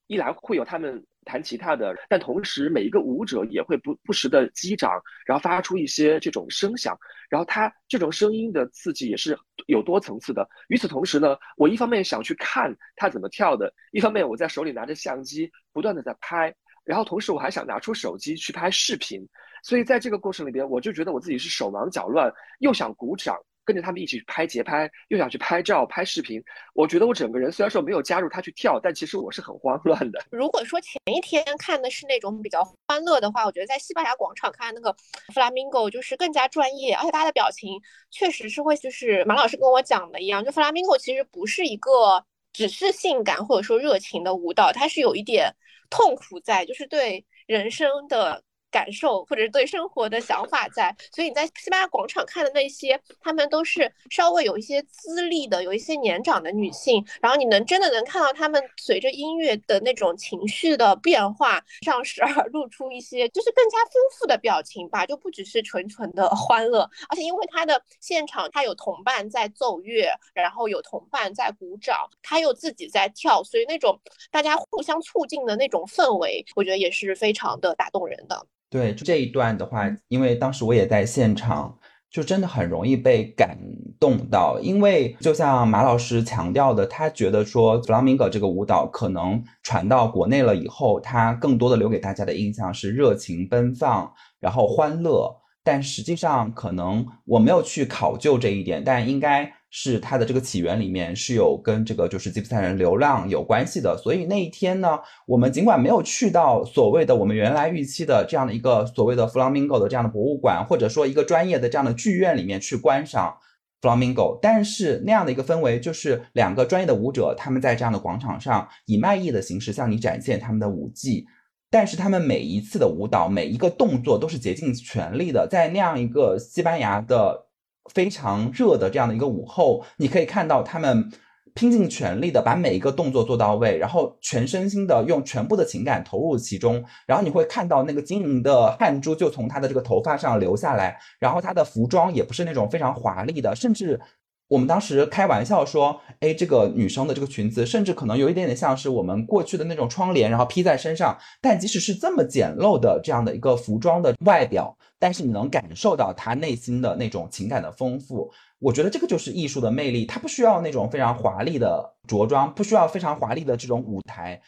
一来会有他们弹吉他的，但同时每一个舞者也会不不时的击掌，然后发出一些这种声响，然后他这种声音的刺激也是有多层次的。与此同时呢，我一方面想去看他怎么跳的，一方面我在手里拿着相机不断的在拍，然后同时我还想拿出手机去拍视频。所以在这个过程里边，我就觉得我自己是手忙脚乱，又想鼓掌，跟着他们一起拍节拍，又想去拍照、拍视频。我觉得我整个人虽然说没有加入他去跳，但其实我是很慌乱的。如果说前一天看的是那种比较欢乐的话，我觉得在西班牙广场看那个 Flamingo 就是更加专业，而且大家的表情确实是会就是马老师跟我讲的一样，就 Flamingo 其实不是一个只是性感或者说热情的舞蹈，它是有一点痛苦在，就是对人生的。感受或者是对生活的想法在，所以你在西班牙广场看的那些，他们都是稍微有一些资历的，有一些年长的女性，然后你能真的能看到他们随着音乐的那种情绪的变化，上时而露出一些就是更加丰富的表情吧，就不只是纯纯的欢乐，而且因为他的现场他有同伴在奏乐，然后有同伴在鼓掌，他又自己在跳，所以那种大家互相促进的那种氛围，我觉得也是非常的打动人的。对，就这一段的话，因为当时我也在现场，就真的很容易被感动到。因为就像马老师强调的，他觉得说弗朗明戈这个舞蹈可能传到国内了以后，他更多的留给大家的印象是热情奔放，然后欢乐。但实际上，可能我没有去考究这一点，但应该是它的这个起源里面是有跟这个就是吉普赛人流浪有关系的。所以那一天呢，我们尽管没有去到所谓的我们原来预期的这样的一个所谓的 flamingo 的这样的博物馆，或者说一个专业的这样的剧院里面去观赏 flamingo，但是那样的一个氛围就是两个专业的舞者他们在这样的广场上以卖艺的形式向你展现他们的舞技。但是他们每一次的舞蹈，每一个动作都是竭尽全力的，在那样一个西班牙的非常热的这样的一个午后，你可以看到他们拼尽全力的把每一个动作做到位，然后全身心的用全部的情感投入其中，然后你会看到那个晶莹的汗珠就从他的这个头发上流下来，然后他的服装也不是那种非常华丽的，甚至我们当时开玩笑说，哎，这个女生的这个裙子，甚至可能有一点点像是我们过去的那种窗帘，然后披在身上。但即使是这么简陋的这样的一个服装的外表，但是你能感受到他内心的那种情感的丰富。我觉得这个就是艺术的魅力，它不需要那种非常华丽的着装，不需要非常华丽的这种舞台，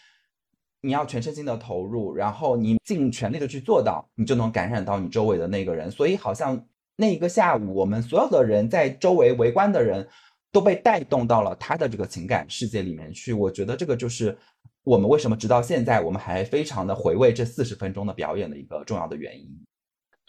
你要全身心的投入，然后你尽全力的去做到，你就能感染到你周围的那个人。所以好像。那一个下午，我们所有的人在周围围观的人，都被带动到了他的这个情感世界里面去。我觉得这个就是我们为什么直到现在我们还非常的回味这四十分钟的表演的一个重要的原因。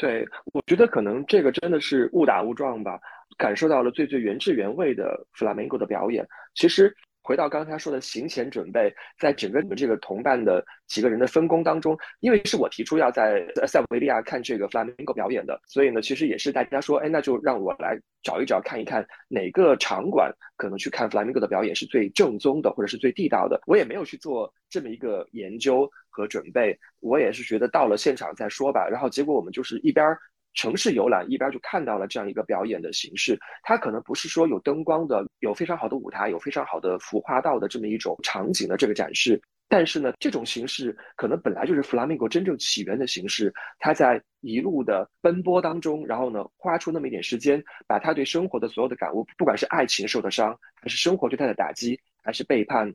对，我觉得可能这个真的是误打误撞吧，感受到了最最原汁原味的 flamenco 的表演。其实。回到刚才说的行前准备，在整个你们这个同伴的几个人的分工当中，因为是我提出要在塞维利亚看这个 flamenco 表演的，所以呢，其实也是大家说，哎，那就让我来找一找，看一看哪个场馆可能去看 flamenco 的表演是最正宗的，或者是最地道的。我也没有去做这么一个研究和准备，我也是觉得到了现场再说吧。然后结果我们就是一边。城市游览一边就看到了这样一个表演的形式，它可能不是说有灯光的、有非常好的舞台、有非常好的服化道的这么一种场景的这个展示，但是呢，这种形式可能本来就是弗拉明戈真正起源的形式。他在一路的奔波当中，然后呢，花出那么一点时间，把他对生活的所有的感悟，不管是爱情受的伤，还是生活对他的打击，还是背叛，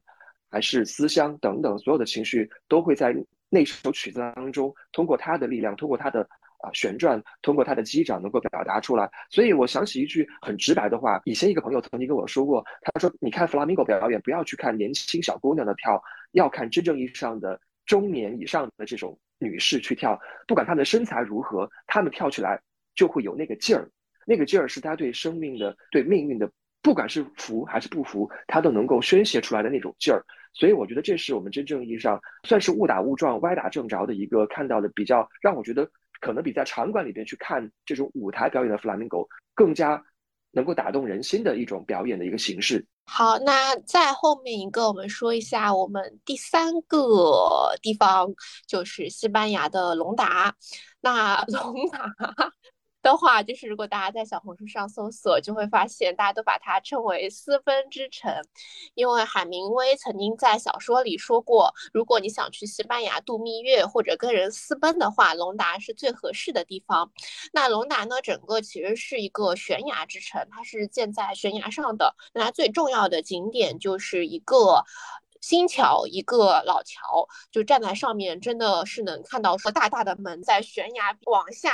还是思乡等等，所有的情绪都会在那首曲子当中，通过他的力量，通过他的。旋转通过他的击掌能够表达出来，所以我想起一句很直白的话，以前一个朋友曾经跟我说过，他说：“你看弗拉明戈表演，不要去看年轻小姑娘的跳，要看真正意义上的中年以上的这种女士去跳，不管她们的身材如何，她们跳起来就会有那个劲儿，那个劲儿是她对生命的、对命运的，不管是服还是不服，她都能够宣泄出来的那种劲儿。所以我觉得这是我们真正意义上算是误打误撞、歪打正着的一个看到的比较让我觉得。”可能比在场馆里边去看这种舞台表演的 flamingo 更加能够打动人心的一种表演的一个形式。好，那在后面一个，我们说一下我们第三个地方，就是西班牙的隆达。那隆达。的话，就是如果大家在小红书上搜索，就会发现大家都把它称为私奔之城，因为海明威曾经在小说里说过，如果你想去西班牙度蜜月或者跟人私奔的话，隆达是最合适的地方。那隆达呢，整个其实是一个悬崖之城，它是建在悬崖上的。那它最重要的景点就是一个。新桥一个老桥，就站在上面，真的是能看到说大大的门在悬崖往下，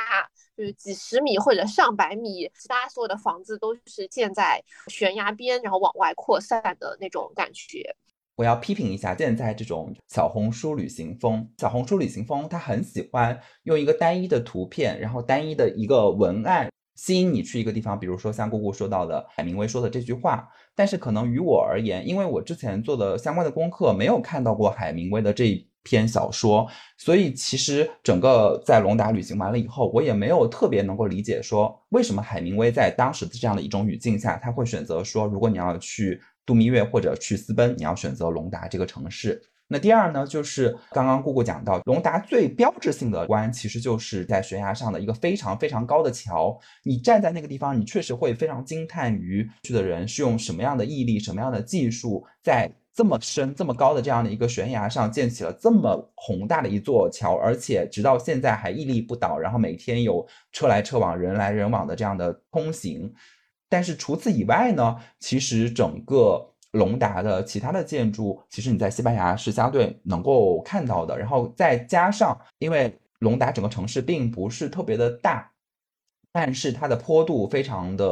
就是几十米或者上百米，其他所有的房子都是建在悬崖边，然后往外扩散的那种感觉。我要批评一下现在这种小红书旅行风，小红书旅行风，他很喜欢用一个单一的图片，然后单一的一个文案。吸引你去一个地方，比如说像姑姑说到的海明威说的这句话，但是可能于我而言，因为我之前做的相关的功课没有看到过海明威的这一篇小说，所以其实整个在龙达旅行完了以后，我也没有特别能够理解说为什么海明威在当时的这样的一种语境下，他会选择说，如果你要去度蜜月或者去私奔，你要选择龙达这个城市。那第二呢，就是刚刚姑姑讲到，隆达最标志性的关，其实就是在悬崖上的一个非常非常高的桥。你站在那个地方，你确实会非常惊叹于去的人是用什么样的毅力、什么样的技术，在这么深、这么高的这样的一个悬崖上建起了这么宏大的一座桥，而且直到现在还屹立不倒，然后每天有车来车往、人来人往的这样的通行。但是除此以外呢，其实整个。隆达的其他的建筑，其实你在西班牙是相对能够看到的。然后再加上，因为隆达整个城市并不是特别的大，但是它的坡度非常的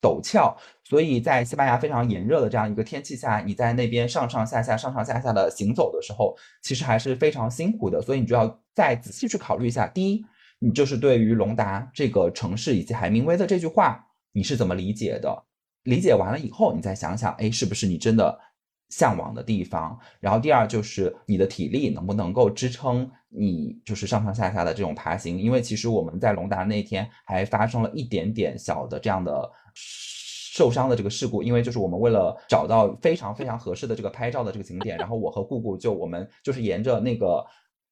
陡峭，所以在西班牙非常炎热的这样一个天气下，你在那边上上下下、上上下下的行走的时候，其实还是非常辛苦的。所以你就要再仔细去考虑一下。第一，你就是对于隆达这个城市以及海明威的这句话，你是怎么理解的？理解完了以后，你再想想，哎，是不是你真的向往的地方？然后第二就是你的体力能不能够支撑你就是上上下下的这种爬行？因为其实我们在龙达那天还发生了一点点小的这样的受伤的这个事故，因为就是我们为了找到非常非常合适的这个拍照的这个景点，然后我和姑姑就我们就是沿着那个。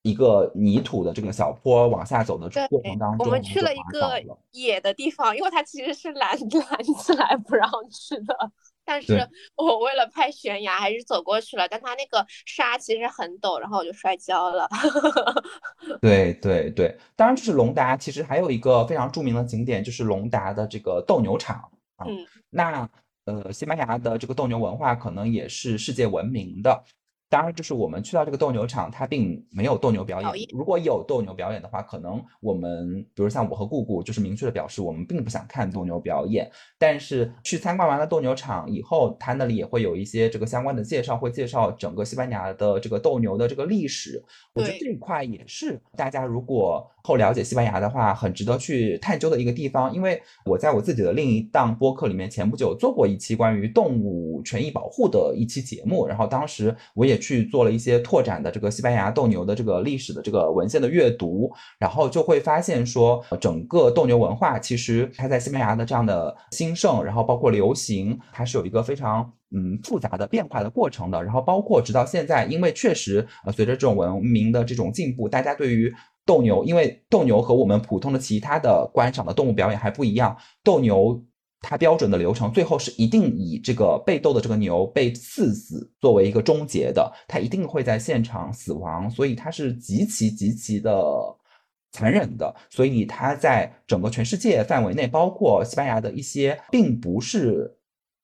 一个泥土的这个小坡往下走的过程当中，我们去了一个野的地方，因为它其实是拦 拦起来不让去的。但是我为了拍悬崖，还是走过去了。但它那个沙其实很陡，然后我就摔跤了。对对对，当然就是龙达，其实还有一个非常著名的景点，就是龙达的这个斗牛场啊。那呃，西班牙的这个斗牛文化可能也是世界闻名的。当然，就是我们去到这个斗牛场，它并没有斗牛表演。如果有斗牛表演的话，可能我们，比如像我和姑姑，就是明确的表示我们并不想看斗牛表演。但是去参观完了斗牛场以后，它那里也会有一些这个相关的介绍，会介绍整个西班牙的这个斗牛的这个历史。我觉得这一块也是大家如果后了解西班牙的话，很值得去探究的一个地方。因为我在我自己的另一档播客里面，前不久做过一期关于动物权益保护的一期节目，然后当时我也。去做了一些拓展的这个西班牙斗牛的这个历史的这个文献的阅读，然后就会发现说，整个斗牛文化其实它在西班牙的这样的兴盛，然后包括流行，它是有一个非常嗯复杂的变化的过程的。然后包括直到现在，因为确实呃随着这种文明的这种进步，大家对于斗牛，因为斗牛和我们普通的其他的观赏的动物表演还不一样，斗牛。它标准的流程，最后是一定以这个被斗的这个牛被刺死作为一个终结的，它一定会在现场死亡，所以它是极其极其的残忍的，所以它在整个全世界范围内，包括西班牙的一些，并不是。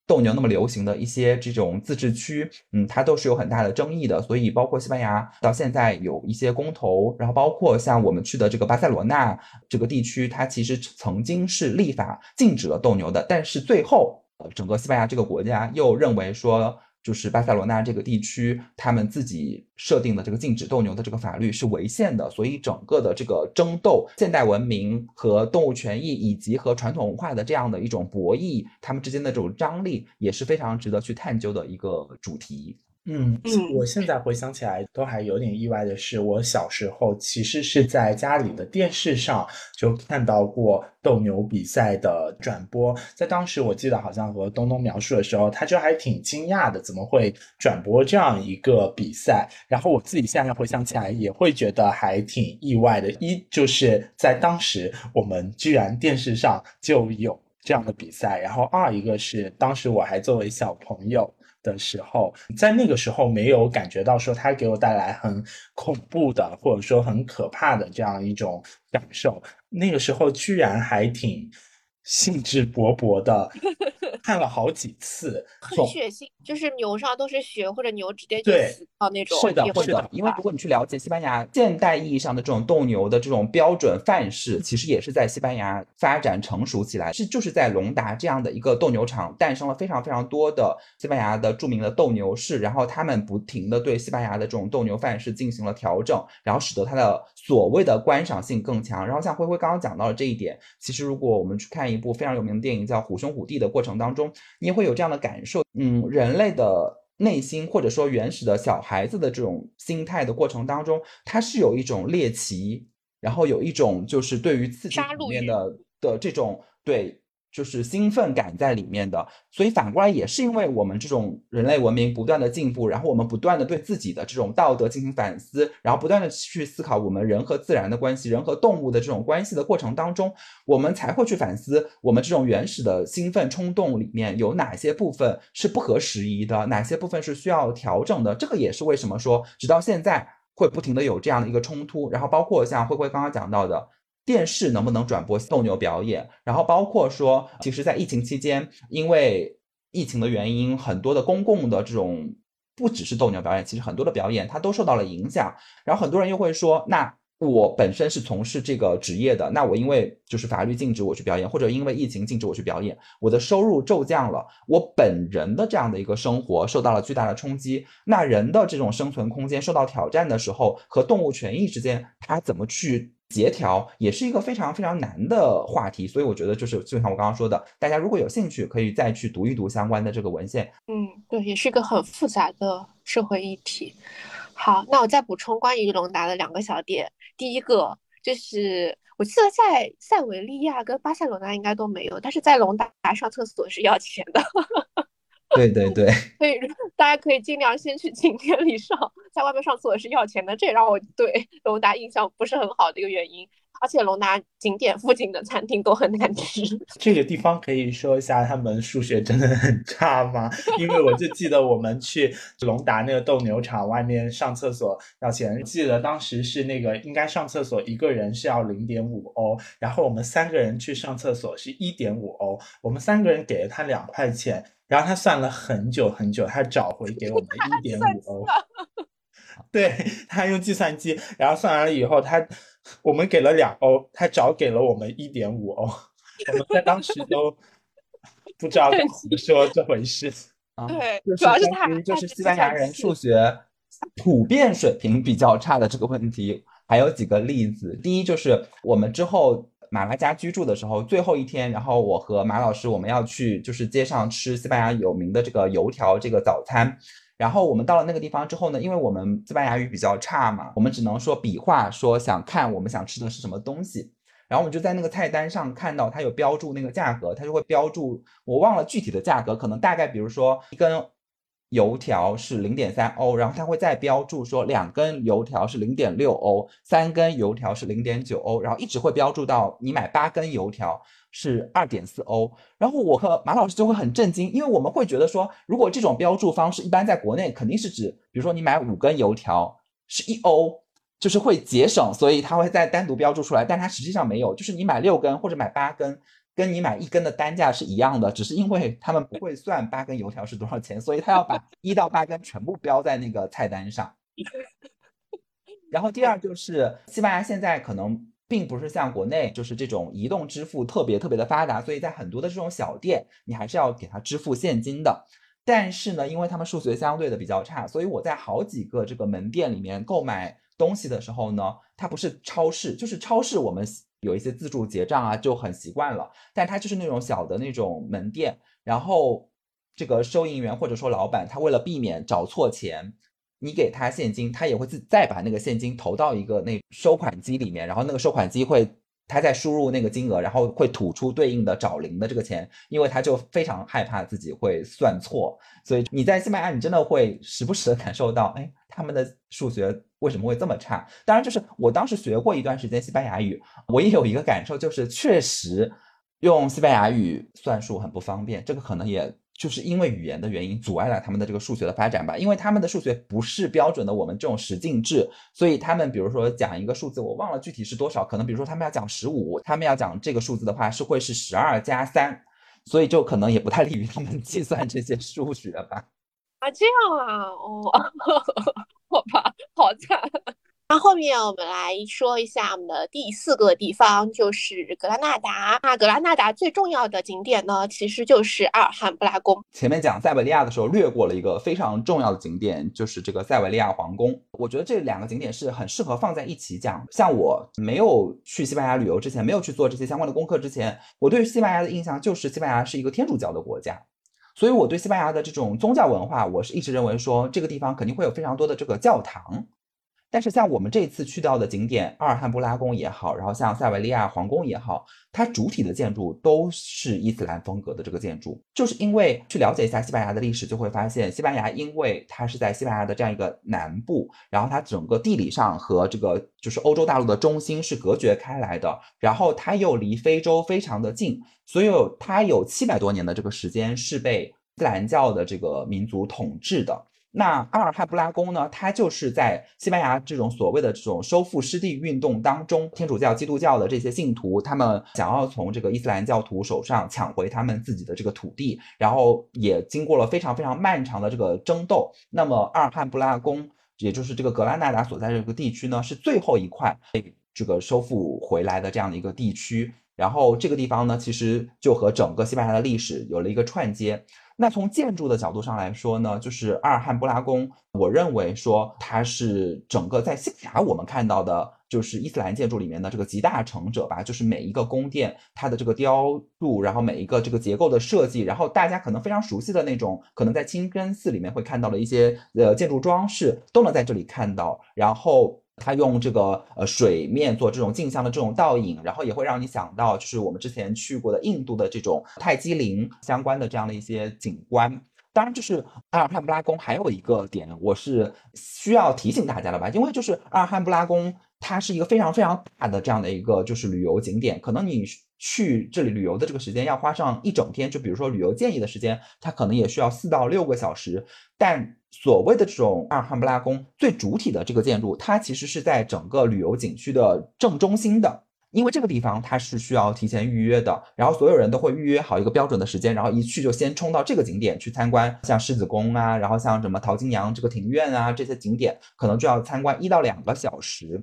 斗牛那么流行的一些这种自治区，嗯，它都是有很大的争议的。所以，包括西班牙到现在有一些公投，然后包括像我们去的这个巴塞罗那这个地区，它其实曾经是立法禁止了斗牛的，但是最后，呃，整个西班牙这个国家又认为说。就是巴塞罗那这个地区，他们自己设定的这个禁止斗牛的这个法律是违宪的，所以整个的这个争斗、现代文明和动物权益，以及和传统文化的这样的一种博弈，他们之间的这种张力也是非常值得去探究的一个主题。嗯，我现在回想起来都还有点意外的是，我小时候其实是在家里的电视上就看到过斗牛比赛的转播。在当时，我记得好像和东东描述的时候，他就还挺惊讶的，怎么会转播这样一个比赛？然后我自己现在回想起来，也会觉得还挺意外的。一就是在当时，我们居然电视上就有这样的比赛；然后二一个是当时我还作为小朋友。的时候，在那个时候没有感觉到说它给我带来很恐怖的，或者说很可怕的这样一种感受。那个时候居然还挺兴致勃勃的。看了好几次，很血腥，就是牛上都是血，或者牛直接就死掉那种。是的，是的。因为如果你去了解西班牙现代意义上的这种斗牛的这种标准范式，其实也是在西班牙发展成熟起来，是就是在隆达这样的一个斗牛场诞生了非常非常多的西班牙的著名的斗牛士，然后他们不停的对西班牙的这种斗牛范式进行了调整，然后使得它的所谓的观赏性更强。然后像灰灰刚刚讲到了这一点，其实如果我们去看一部非常有名的电影叫《虎兄虎弟》的过程当中。你也会有这样的感受，嗯，人类的内心或者说原始的小孩子的这种心态的过程当中，它是有一种猎奇，然后有一种就是对于刺激里面的的这种对。就是兴奋感在里面的，所以反过来也是因为我们这种人类文明不断的进步，然后我们不断的对自己的这种道德进行反思，然后不断的去思考我们人和自然的关系，人和动物的这种关系的过程当中，我们才会去反思我们这种原始的兴奋冲动里面有哪些部分是不合时宜的，哪些部分是需要调整的。这个也是为什么说直到现在会不停的有这样的一个冲突，然后包括像灰灰刚刚讲到的。电视能不能转播斗牛表演？然后包括说，其实，在疫情期间，因为疫情的原因，很多的公共的这种不只是斗牛表演，其实很多的表演它都受到了影响。然后很多人又会说，那。我本身是从事这个职业的，那我因为就是法律禁止我去表演，或者因为疫情禁止我去表演，我的收入骤降了，我本人的这样的一个生活受到了巨大的冲击。那人的这种生存空间受到挑战的时候，和动物权益之间，它怎么去协调，也是一个非常非常难的话题。所以我觉得，就是就像我刚刚说的，大家如果有兴趣，可以再去读一读相关的这个文献。嗯，对，也是一个很复杂的社会议题。好，那我再补充关于隆达的两个小点。第一个就是，我记得在塞维利亚跟巴塞罗那应该都没有，但是在隆达上厕所是要钱的。对 对对，所以大家可以尽量先去景点里上，在外面上厕所是要钱的，这也让我对龙达印象不是很好的一个原因。而且龙达景点附近的餐厅都很难吃。这个地方可以说一下，他们数学真的很差吗？因为我就记得我们去龙达那个斗牛场外面上厕所要钱，记得当时是那个应该上厕所一个人是要零点五欧，然后我们三个人去上厕所是一点五欧，我们三个人给了他两块钱，然后他算了很久很久，他找回给我们 一点五欧。对他用计算机，然后算完了以后，他我们给了两欧，他找给了我们一点五欧，我们在当时都 不知道怎么说这回事。对，主要是他就是西班牙人数学普遍水平比较差的这个问题，还有几个例子。第一就是我们之后马拉加居住的时候，最后一天，然后我和马老师我们要去就是街上吃西班牙有名的这个油条这个早餐。然后我们到了那个地方之后呢，因为我们西班牙语比较差嘛，我们只能说比划，说想看我们想吃的是什么东西。然后我们就在那个菜单上看到它有标注那个价格，它就会标注我忘了具体的价格，可能大概比如说一根油条是零点三欧，然后它会再标注说两根油条是零点六欧，三根油条是零点九欧，然后一直会标注到你买八根油条。是二点四欧，然后我和马老师就会很震惊，因为我们会觉得说，如果这种标注方式一般在国内肯定是指，比如说你买五根油条是一欧，就是会节省，所以它会再单独标注出来，但它实际上没有，就是你买六根或者买八根，跟你买一根的单价是一样的，只是因为他们不会算八根油条是多少钱，所以他要把一到八根全部标在那个菜单上。然后第二就是西班牙现在可能。并不是像国内就是这种移动支付特别特别的发达，所以在很多的这种小店，你还是要给他支付现金的。但是呢，因为他们数学相对的比较差，所以我在好几个这个门店里面购买东西的时候呢，它不是超市，就是超市我们有一些自助结账啊，就很习惯了。但它就是那种小的那种门店，然后这个收银员或者说老板，他为了避免找错钱。你给他现金，他也会自再把那个现金投到一个那收款机里面，然后那个收款机会他在输入那个金额，然后会吐出对应的找零的这个钱，因为他就非常害怕自己会算错，所以你在西班牙，你真的会时不时的感受到，哎，他们的数学为什么会这么差？当然，就是我当时学过一段时间西班牙语，我也有一个感受，就是确实用西班牙语算数很不方便，这个可能也。就是因为语言的原因阻碍了他们的这个数学的发展吧，因为他们的数学不是标准的我们这种十进制，所以他们比如说讲一个数字，我忘了具体是多少，可能比如说他们要讲十五，他们要讲这个数字的话是会是十二加三，所以就可能也不太利于他们计算这些数学吧。啊，这样啊，哦，好吧，好惨。那后面我们来说一下我们的第四个地方，就是格拉纳达。那格拉纳达最重要的景点呢，其实就是阿尔汉布拉宫。前面讲塞维利亚的时候略过了一个非常重要的景点，就是这个塞维利亚皇宫。我觉得这两个景点是很适合放在一起讲。像我没有去西班牙旅游之前，没有去做这些相关的功课之前，我对西班牙的印象就是西班牙是一个天主教的国家，所以我对西班牙的这种宗教文化，我是一直认为说这个地方肯定会有非常多的这个教堂。但是像我们这次去到的景点阿尔汉布拉宫也好，然后像塞维利亚皇宫也好，它主体的建筑都是伊斯兰风格的这个建筑，就是因为去了解一下西班牙的历史，就会发现西班牙因为它是在西班牙的这样一个南部，然后它整个地理上和这个就是欧洲大陆的中心是隔绝开来的，然后它又离非洲非常的近，所以它有七百多年的这个时间是被伊斯兰教的这个民族统治的。那阿尔汉布拉宫呢？它就是在西班牙这种所谓的这种收复失地运动当中，天主教、基督教的这些信徒，他们想要从这个伊斯兰教徒手上抢回他们自己的这个土地，然后也经过了非常非常漫长的这个争斗。那么阿尔汉布拉宫，也就是这个格拉纳达所在这个地区呢，是最后一块被这个收复回来的这样的一个地区。然后这个地方呢，其实就和整个西班牙的历史有了一个串接。那从建筑的角度上来说呢，就是阿尔汉布拉宫，我认为说它是整个在西班牙我们看到的，就是伊斯兰建筑里面的这个集大成者吧。就是每一个宫殿它的这个雕塑，然后每一个这个结构的设计，然后大家可能非常熟悉的那种，可能在清真寺里面会看到的一些呃建筑装饰，都能在这里看到。然后。它用这个呃水面做这种镜像的这种倒影，然后也会让你想到，就是我们之前去过的印度的这种泰姬陵相关的这样的一些景观。当然，就是阿尔汉布拉宫还有一个点，我是需要提醒大家的吧，因为就是阿尔汉布拉宫，它是一个非常非常大的这样的一个就是旅游景点，可能你去这里旅游的这个时间要花上一整天，就比如说旅游建议的时间，它可能也需要四到六个小时。但所谓的这种阿尔汉布拉宫最主体的这个建筑，它其实是在整个旅游景区的正中心的。因为这个地方它是需要提前预约的，然后所有人都会预约好一个标准的时间，然后一去就先冲到这个景点去参观，像狮子宫啊，然后像什么淘金娘这个庭院啊，这些景点可能就要参观一到两个小时。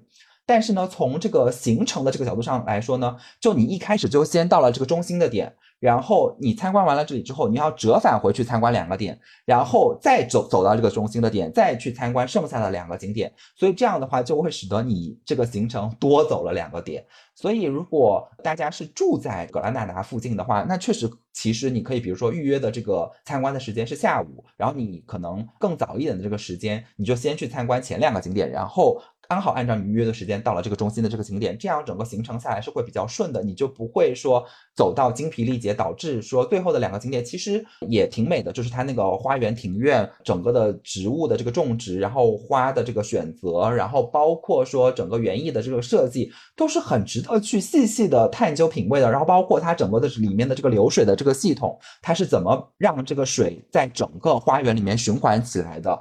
但是呢，从这个行程的这个角度上来说呢，就你一开始就先到了这个中心的点。然后你参观完了这里之后，你要折返回去参观两个点，然后再走走到这个中心的点，再去参观剩下的两个景点。所以这样的话就会使得你这个行程多走了两个点。所以如果大家是住在格拉纳达附近的话，那确实其实你可以，比如说预约的这个参观的时间是下午，然后你可能更早一点的这个时间，你就先去参观前两个景点，然后。刚好按照你预约的时间到了这个中心的这个景点，这样整个行程下来是会比较顺的，你就不会说走到精疲力竭，导致说最后的两个景点其实也挺美的，就是它那个花园庭院，整个的植物的这个种植，然后花的这个选择，然后包括说整个园艺的这个设计，都是很值得去细细的探究品味的。然后包括它整个的里面的这个流水的这个系统，它是怎么让这个水在整个花园里面循环起来的。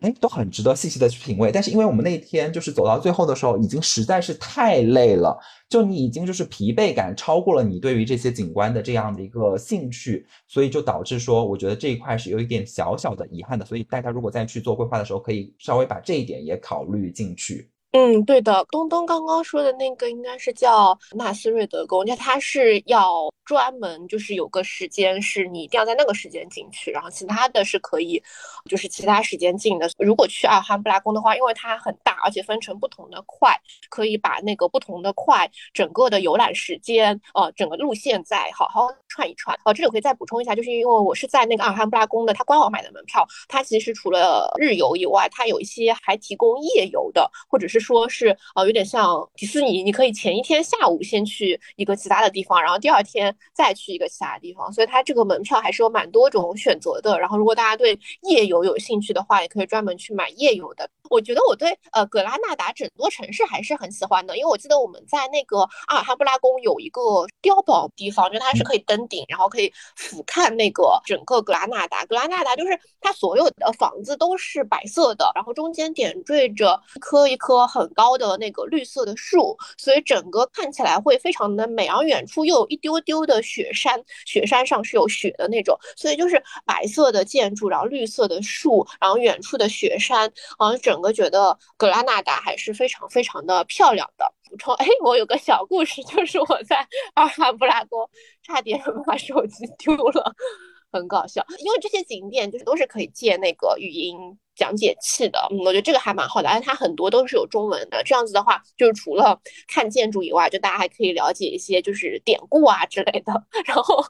哎，都很值得细细的去品味。但是因为我们那天就是走到最后的时候，已经实在是太累了，就你已经就是疲惫感超过了你对于这些景观的这样的一个兴趣，所以就导致说，我觉得这一块是有一点小小的遗憾的。所以大家如果再去做规划的时候，可以稍微把这一点也考虑进去。嗯，对的，东东刚刚说的那个应该是叫纳斯瑞德宫，就它是要专门就是有个时间是你一定要在那个时间进去，然后其他的是可以就是其他时间进的。如果去阿尔汉布拉宫的话，因为它很大，而且分成不同的块，可以把那个不同的块整个的游览时间，呃，整个路线再好好串一串。哦，这里可以再补充一下，就是因为我是在那个阿尔汉布拉宫的它官网买的门票，它其实除了日游以外，它有一些还提供夜游的，或者是。说是呃有点像迪士尼，你可以前一天下午先去一个其他的地方，然后第二天再去一个其他的地方，所以它这个门票还是有蛮多种选择的。然后如果大家对夜游有兴趣的话，也可以专门去买夜游的。我觉得我对呃格拉纳达整座城市还是很喜欢的，因为我记得我们在那个阿尔哈布拉宫有一个碉堡地方，就它是可以登顶，然后可以俯瞰那个整个格拉纳达。格拉纳达就是它所有的房子都是白色的，然后中间点缀着一颗一棵很高的那个绿色的树，所以整个看起来会非常的美。然后远处又有一丢丢的雪山，雪山上是有雪的那种，所以就是白色的建筑，然后绿色的树，然后远处的雪山，好像整。个觉得格拉纳达还是非常非常的漂亮的。补充，哎，我有个小故事，就是我在阿尔汉布拉宫差点把手机丢了，很搞笑。因为这些景点就是都是可以借那个语音。讲解器的，嗯，我觉得这个还蛮好的，而且它很多都是有中文的。这样子的话，就是除了看建筑以外，就大家还可以了解一些就是典故啊之类的。然后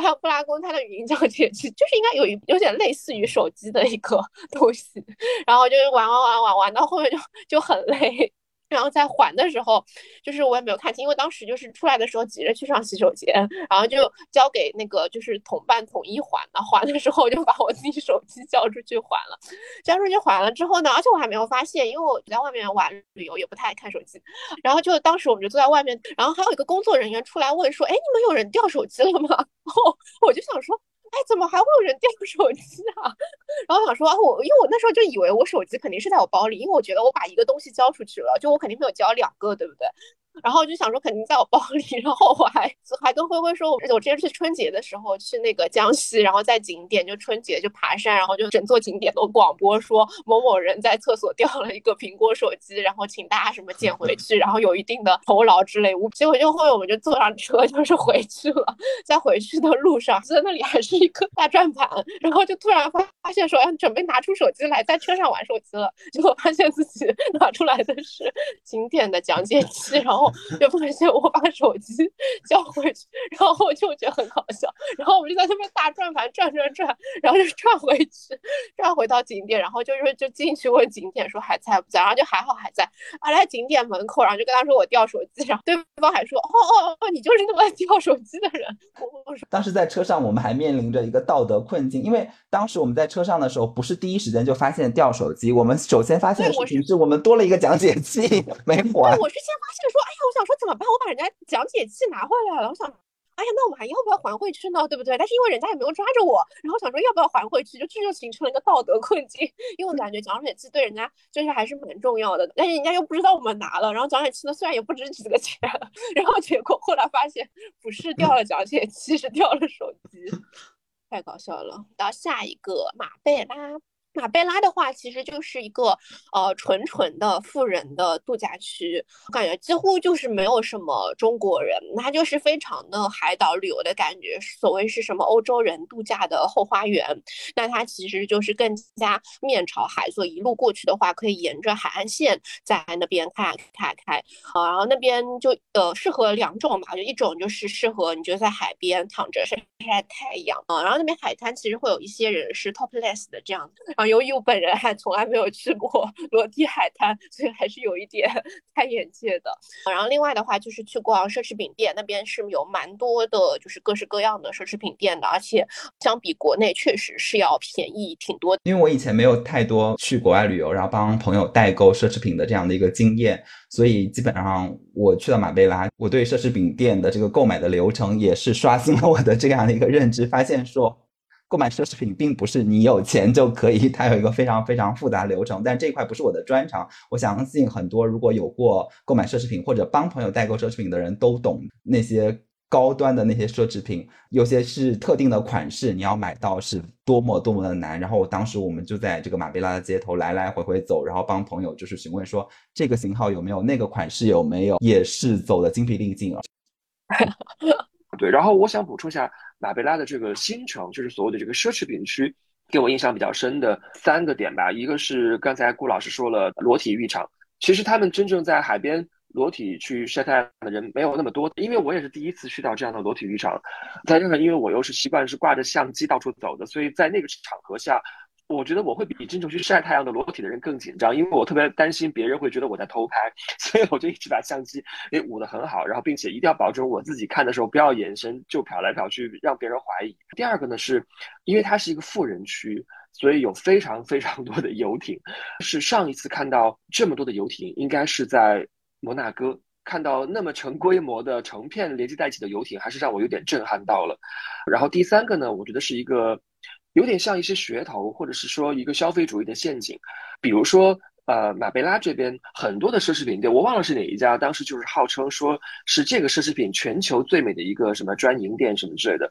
还有布拉宫，它的语音讲解器就是应该有一有点类似于手机的一个 东西。然后就是玩玩玩玩玩到后面就就很累。然后在还的时候，就是我也没有看清，因为当时就是出来的时候急着去上洗手间，然后就交给那个就是同伴统一还了。还的时候我就把我自己手机交出去还了，交出去还了之后呢，而且我还没有发现，因为我在外面玩旅游也不太爱看手机。然后就当时我们就坐在外面，然后还有一个工作人员出来问说：“哎，你们有人掉手机了吗？”然后我就想说。哎，怎么还会有人掉手机啊？然后想说啊，我因为我那时候就以为我手机肯定是在我包里，因为我觉得我把一个东西交出去了，就我肯定没有交两个，对不对？然后就想说肯定在我包里，然后我还还跟灰灰说，我我之前去春节的时候去那个江西，然后在景点就春节就爬山，然后就整座景点都广播说某某人在厕所掉了一个苹果手机，然后请大家什么 捡回去，然后有一定的酬劳之类。结果就后面我们就坐上车就 是回去了，在回去的路上在那里还是一个大转盘，然后就突然发发现说要准备拿出手机来在车上玩手机了，结果发现自己拿出来的是景点的讲解器，然后。后就发现我把手机交回去，然后我就觉得很搞笑，然后我们就在那边大转盘转转转，然后就转回去，转回到景点，然后就是就进去问景点说还在不在，然后就还好还在，啊来景点门口，然后就跟他说我掉手机，然后对方还说哦哦哦，你就是那个掉手机的人。我说当时在车上我们还面临着一个道德困境，因为当时我们在车上的时候不是第一时间就发现掉手机，我们首先发现的事情是我们多了一个讲解器 没还。我是先发现说，哎呀，我想说怎么办？我把人家讲解器拿回来了，我想，哎呀，那我们还要不要还回去呢？对不对？但是因为人家也没有抓着我，然后想说要不要还回去，就这就形成了一个道德困境。因为我感觉讲解器对人家就是还是蛮重要的，但是人家又不知道我们拿了，然后讲解器呢虽然也不值几个钱，然后结果后来发现不是掉了讲解器，是掉了手机，太搞笑了。到下一个马贝拉。马贝拉的话，其实就是一个呃纯纯的富人的度假区，感觉几乎就是没有什么中国人，它就是非常的海岛旅游的感觉。所谓是什么欧洲人度假的后花园，那它其实就是更加面朝海，所以一路过去的话，可以沿着海岸线在那边看看开啊。然后那边就呃适合两种吧，就一种就是适合你就在海边躺着晒晒太阳啊。然后那边海滩其实会有一些人是 topless 的这样子啊。由于我本人还从来没有去过 裸体海滩，所以还是有一点 开眼界的。然后另外的话就是去逛奢侈品店，那边是有蛮多的，就是各式各样的奢侈品店的，而且相比国内确实是要便宜挺多。因为我以前没有太多去国外旅游，然后帮朋友代购奢侈品的这样的一个经验，所以基本上我去了马贝拉，我对奢侈品店的这个购买的流程也是刷新了我的这样的一个认知，发现说。购买奢侈品并不是你有钱就可以，它有一个非常非常复杂流程。但这块不是我的专长，我相信很多如果有过购买奢侈品或者帮朋友代购奢侈品的人都懂那些高端的那些奢侈品，有些是特定的款式，你要买到是多么多么的难。然后当时我们就在这个马贝拉的街头来来回回走，然后帮朋友就是询问说这个型号有没有，那个款式有没有，也是走的精疲力尽啊。对，然后我想补充一下马贝拉的这个新城，就是所谓的这个奢侈品区，给我印象比较深的三个点吧。一个是刚才顾老师说了裸体浴场，其实他们真正在海边裸体去晒太阳的人没有那么多，因为我也是第一次去到这样的裸体浴场。再加上因为我又是习惯是挂着相机到处走的，所以在那个场合下。我觉得我会比真正去晒太阳的裸体的人更紧张，因为我特别担心别人会觉得我在偷拍，所以我就一直把相机给捂得很好，然后并且一定要保证我自己看的时候不要眼神就瞟来瞟去，让别人怀疑。第二个呢，是因为它是一个富人区，所以有非常非常多的游艇。是上一次看到这么多的游艇，应该是在摩纳哥看到那么成规模的成片连接在一起的游艇，还是让我有点震撼到了。然后第三个呢，我觉得是一个。有点像一些噱头，或者是说一个消费主义的陷阱，比如说，呃，马贝拉这边很多的奢侈品店，我忘了是哪一家，当时就是号称说是这个奢侈品全球最美的一个什么专营店什么之类的，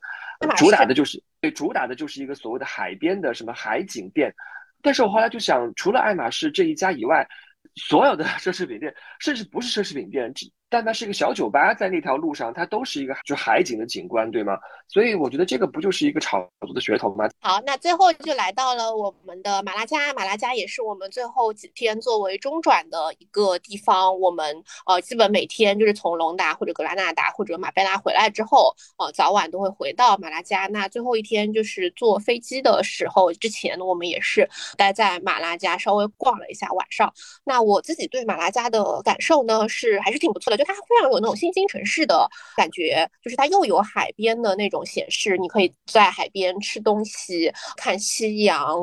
主打的就是对，主打的就是一个所谓的海边的什么海景店，但是我后来就想，除了爱马仕这一家以外，所有的 奢侈品店，甚至不是奢侈品店。但它是一个小酒吧，在那条路上，它都是一个就海景的景观，对吗？所以我觉得这个不就是一个炒作的噱头吗？好，那最后就来到了我们的马拉加，马拉加也是我们最后几天作为中转的一个地方。我们呃，基本每天就是从隆达或者格拉纳达或者马贝拉回来之后，呃，早晚都会回到马拉加。那最后一天就是坐飞机的时候，之前我们也是待在马拉加稍微逛了一下晚上。那我自己对马拉加的感受呢，是还是挺不错的。就它非常有那种新兴城市的感觉，就是它又有海边的那种显示，你可以在海边吃东西、看夕阳，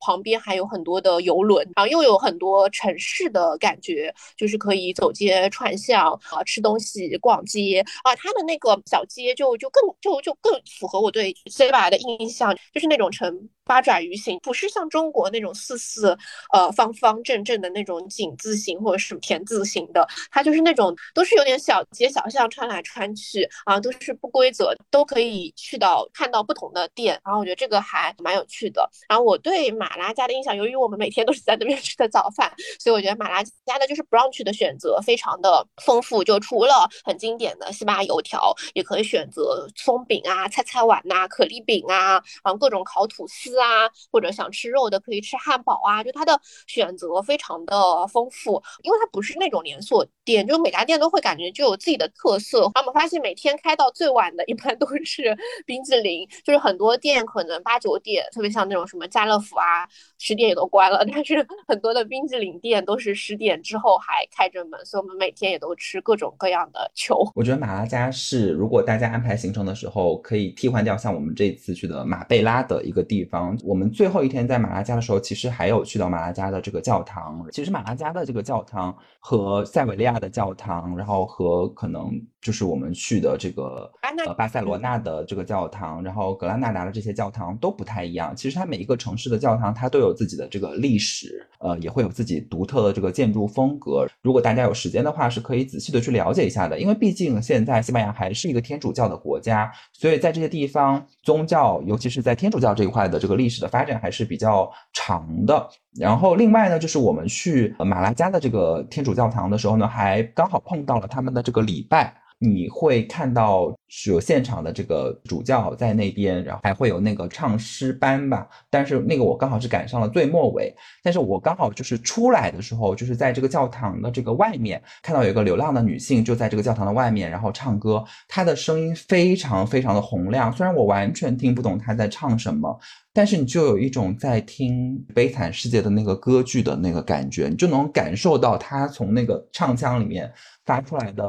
旁边还有很多的游轮，然后又有很多城市的感觉，就是可以走街串巷啊，吃东西、逛街啊。它的那个小街就就更就就更符合我对 C 巴的印象，就是那种城八爪鱼形，不是像中国那种四四呃方方正正的那种井字形或者是田字形的，它就是那种。都是有点小街小巷穿来穿去啊，都是不规则，都可以去到看到不同的店，然后我觉得这个还蛮有趣的。然后我对马拉加的印象，由于我们每天都是在那边吃的早饭，所以我觉得马拉加的就是 brunch 的选择非常的丰富，就除了很经典的西班牙油条，也可以选择松饼啊、菜菜碗呐、可丽饼啊，然后各种烤吐司啊，或者想吃肉的可以吃汉堡啊，就它的选择非常的丰富，因为它不是那种连锁店，就每家店都会感觉就有自己的特色。我们发现每天开到最晚的一般都是冰激凌，就是很多店可能八九点，特别像那种什么家乐福啊，十点也都关了，但是很多的冰激凌店都是十点之后还开着门，所以我们每天也都吃各种各样的球。我觉得马拉加是，如果大家安排行程的时候，可以替换掉像我们这次去的马贝拉的一个地方。我们最后一天在马拉加的时候，其实还有去到马拉加的这个教堂。其实马拉加的这个教堂和塞维利亚的教堂，然后和可能就是我们去的这个呃巴塞罗那的这个教堂，然后格拉纳达的这些教堂都不太一样。其实它每一个城市的教堂，它都有自己的这个历史，呃，也会有自己独特的这个建筑风格。如果大家有时间的话，是可以仔细的去了解一下的。因为毕竟现在西班牙还是一个天主教的国家，所以在这些地方，宗教尤其是在天主教这一块的这个历史的发展还是比较长的。然后另外呢，就是我们去马拉加的这个天主教堂的时候呢，还刚好碰到了他们的这个礼拜。你会看到是有现场的这个主教在那边，然后还会有那个唱诗班吧。但是那个我刚好是赶上了最末尾，但是我刚好就是出来的时候，就是在这个教堂的这个外面看到有一个流浪的女性就在这个教堂的外面，然后唱歌，她的声音非常非常的洪亮。虽然我完全听不懂她在唱什么，但是你就有一种在听《悲惨世界》的那个歌剧的那个感觉，你就能感受到他从那个唱腔里面发出来的。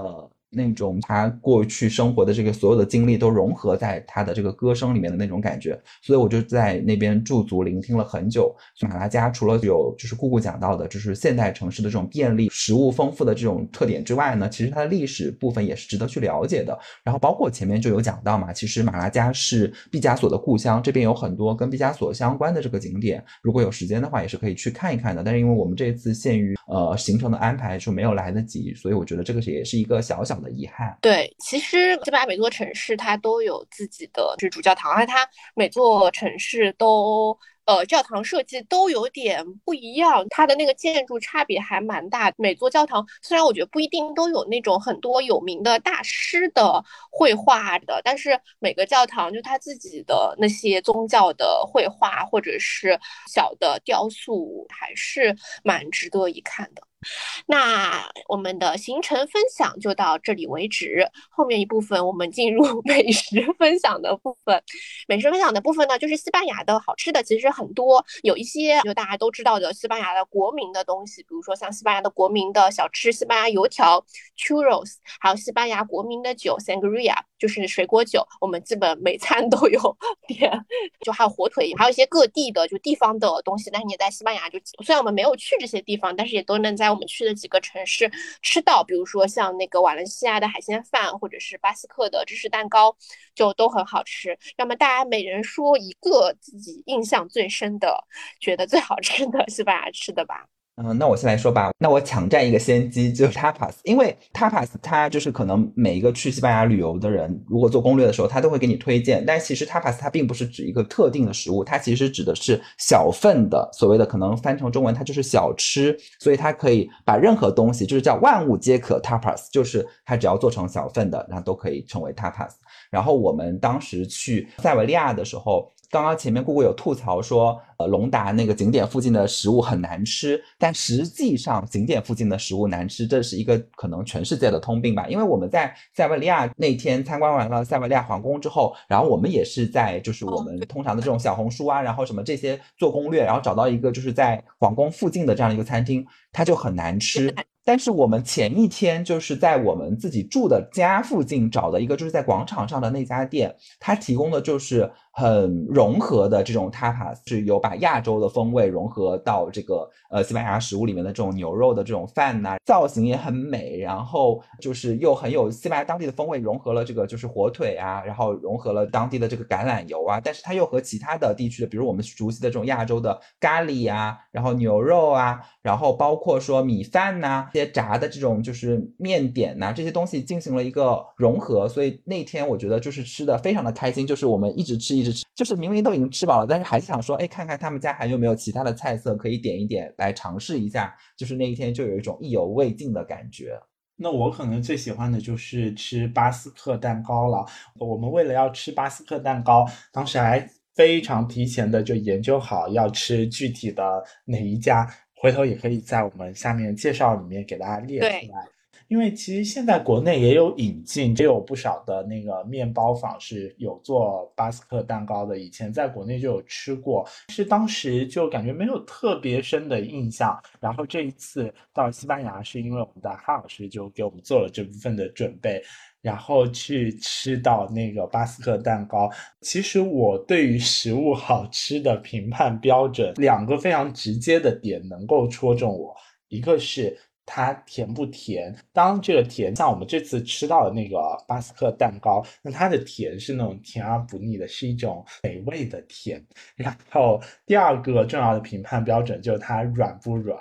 那种他过去生活的这个所有的经历都融合在他的这个歌声里面的那种感觉，所以我就在那边驻足聆听了很久。马拉加除了有就是姑姑讲到的，就是现代城市的这种便利、食物丰富的这种特点之外呢，其实它的历史部分也是值得去了解的。然后包括前面就有讲到嘛，其实马拉加是毕加索的故乡，这边有很多跟毕加索相关的这个景点，如果有时间的话也是可以去看一看的。但是因为我们这次限于呃行程的安排就没有来得及，所以我觉得这个也是一个小小的。的遗憾。对，其实西班牙每座城市它都有自己的就是主教堂，而且它每座城市都呃教堂设计都有点不一样，它的那个建筑差别还蛮大。每座教堂虽然我觉得不一定都有那种很多有名的大师的绘画的，但是每个教堂就它自己的那些宗教的绘画或者是小的雕塑，还是蛮值得一看的。那我们的行程分享就到这里为止，后面一部分我们进入 美食分享的部分。美食分享的部分呢，就是西班牙的好吃的其实很多，有一些就大家都知道的西班牙的国民的东西，比如说像西班牙的国民的小吃西班牙油条 （churros），还有西班牙国民的酒 （sangria），就是水果酒，我们基本每餐都有 点。就还有火腿，还有一些各地的就地方的东西，但是你在西班牙就虽然我们没有去这些地方，但是也都能在。我们去的几个城市吃到，比如说像那个瓦伦西亚的海鲜饭，或者是巴斯克的芝士蛋糕，就都很好吃。要么大家每人说一个自己印象最深的、觉得最好吃的 西班牙吃的吧。嗯，那我先来说吧。那我抢占一个先机，就是 tapas，因为 tapas 它就是可能每一个去西班牙旅游的人，如果做攻略的时候，他都会给你推荐。但其实 tapas 它并不是指一个特定的食物，它其实指的是小份的，所谓的可能翻成中文它就是小吃，所以它可以把任何东西，就是叫万物皆可 tapas，就是它只要做成小份的，然后都可以成为 tapas。然后我们当时去塞维利亚的时候。刚刚前面姑姑有吐槽说，呃，龙达那个景点附近的食物很难吃，但实际上景点附近的食物难吃，这是一个可能全世界的通病吧？因为我们在塞维利亚那天参观完了塞维利亚皇宫之后，然后我们也是在就是我们通常的这种小红书啊，然后什么这些做攻略，然后找到一个就是在皇宫附近的这样一个餐厅，它就很难吃。但是我们前一天就是在我们自己住的家附近找的一个，就是在广场上的那家店，它提供的就是很融合的这种 tapas，是有把亚洲的风味融合到这个呃西班牙食物里面的这种牛肉的这种饭呐，造型也很美，然后就是又很有西班牙当地的风味，融合了这个就是火腿啊，然后融合了当地的这个橄榄油啊，但是它又和其他的地区的，比如我们熟悉的这种亚洲的咖喱啊，然后牛肉啊，然后包括说米饭呐。些炸的这种就是面点呐，这些东西进行了一个融合，所以那天我觉得就是吃的非常的开心，就是我们一直吃一直吃，就是明明都已经吃饱了，但是还是想说，哎，看看他们家还有没有其他的菜色可以点一点来尝试一下，就是那一天就有一种意犹未尽的感觉。那我可能最喜欢的就是吃巴斯克蛋糕了。我们为了要吃巴斯克蛋糕，当时还。非常提前的就研究好要吃具体的哪一家，回头也可以在我们下面介绍里面给大家列出来。因为其实现在国内也有引进，也有不少的那个面包坊是有做巴斯克蛋糕的。以前在国内就有吃过，是当时就感觉没有特别深的印象。然后这一次到西班牙，是因为我们的哈老师就给我们做了这部分的准备，然后去吃到那个巴斯克蛋糕。其实我对于食物好吃的评判标准，两个非常直接的点能够戳中我，一个是。它甜不甜？当这个甜，像我们这次吃到的那个巴斯克蛋糕，那它的甜是那种甜而不腻的，是一种美味的甜。然后第二个重要的评判标准就是它软不软。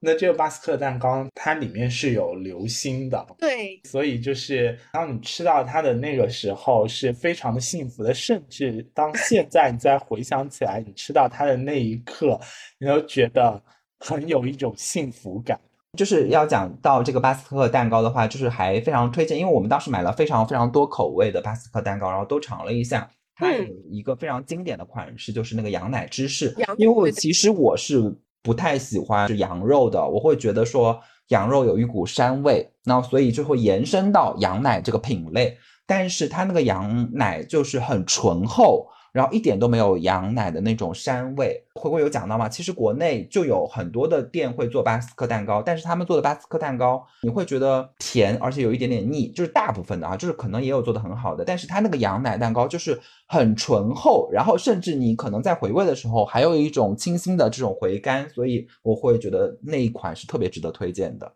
那这个巴斯克蛋糕它里面是有流心的，对，所以就是当你吃到它的那个时候是非常的幸福的，甚至当现在你再回想起来，你吃到它的那一刻，你都觉得很有一种幸福感。就是要讲到这个巴斯克蛋糕的话，就是还非常推荐，因为我们当时买了非常非常多口味的巴斯克蛋糕，然后都尝了一下。它有一个非常经典的款式，就是那个羊奶芝士。因为其实我是不太喜欢吃羊肉的，我会觉得说羊肉有一股膻味，那所以就会延伸到羊奶这个品类。但是它那个羊奶就是很醇厚。然后一点都没有羊奶的那种膻味。回国有讲到吗？其实国内就有很多的店会做巴斯克蛋糕，但是他们做的巴斯克蛋糕你会觉得甜，而且有一点点腻。就是大部分的啊，就是可能也有做的很好的，但是它那个羊奶蛋糕就是很醇厚，然后甚至你可能在回味的时候还有一种清新的这种回甘，所以我会觉得那一款是特别值得推荐的。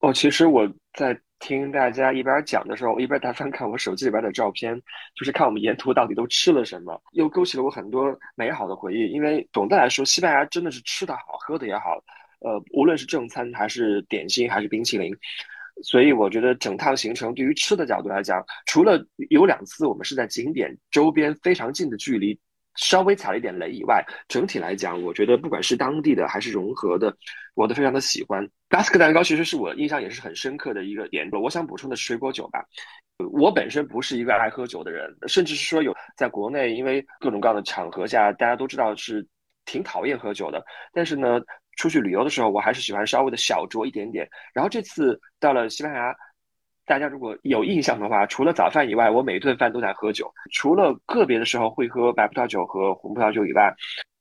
哦，其实我在。听大家一边讲的时候，我一边在翻看我手机里边的照片，就是看我们沿途到底都吃了什么，又勾起了我很多美好的回忆。因为总的来说，西班牙真的是吃的好，喝的也好，呃，无论是正餐还是点心还是冰淇淋，所以我觉得整趟行程对于吃的角度来讲，除了有两次我们是在景点周边非常近的距离。稍微踩了一点雷以外，整体来讲，我觉得不管是当地的还是融合的，我都非常的喜欢。巴斯克蛋糕其实是我印象也是很深刻的一个点。我想补充的是水果酒吧。我本身不是一个爱喝酒的人，甚至是说有在国内，因为各种各样的场合下，大家都知道是挺讨厌喝酒的。但是呢，出去旅游的时候，我还是喜欢稍微的小酌一点点。然后这次到了西班牙。大家如果有印象的话，除了早饭以外，我每顿饭都在喝酒。除了个别的时候会喝白葡萄酒和红葡萄酒以外，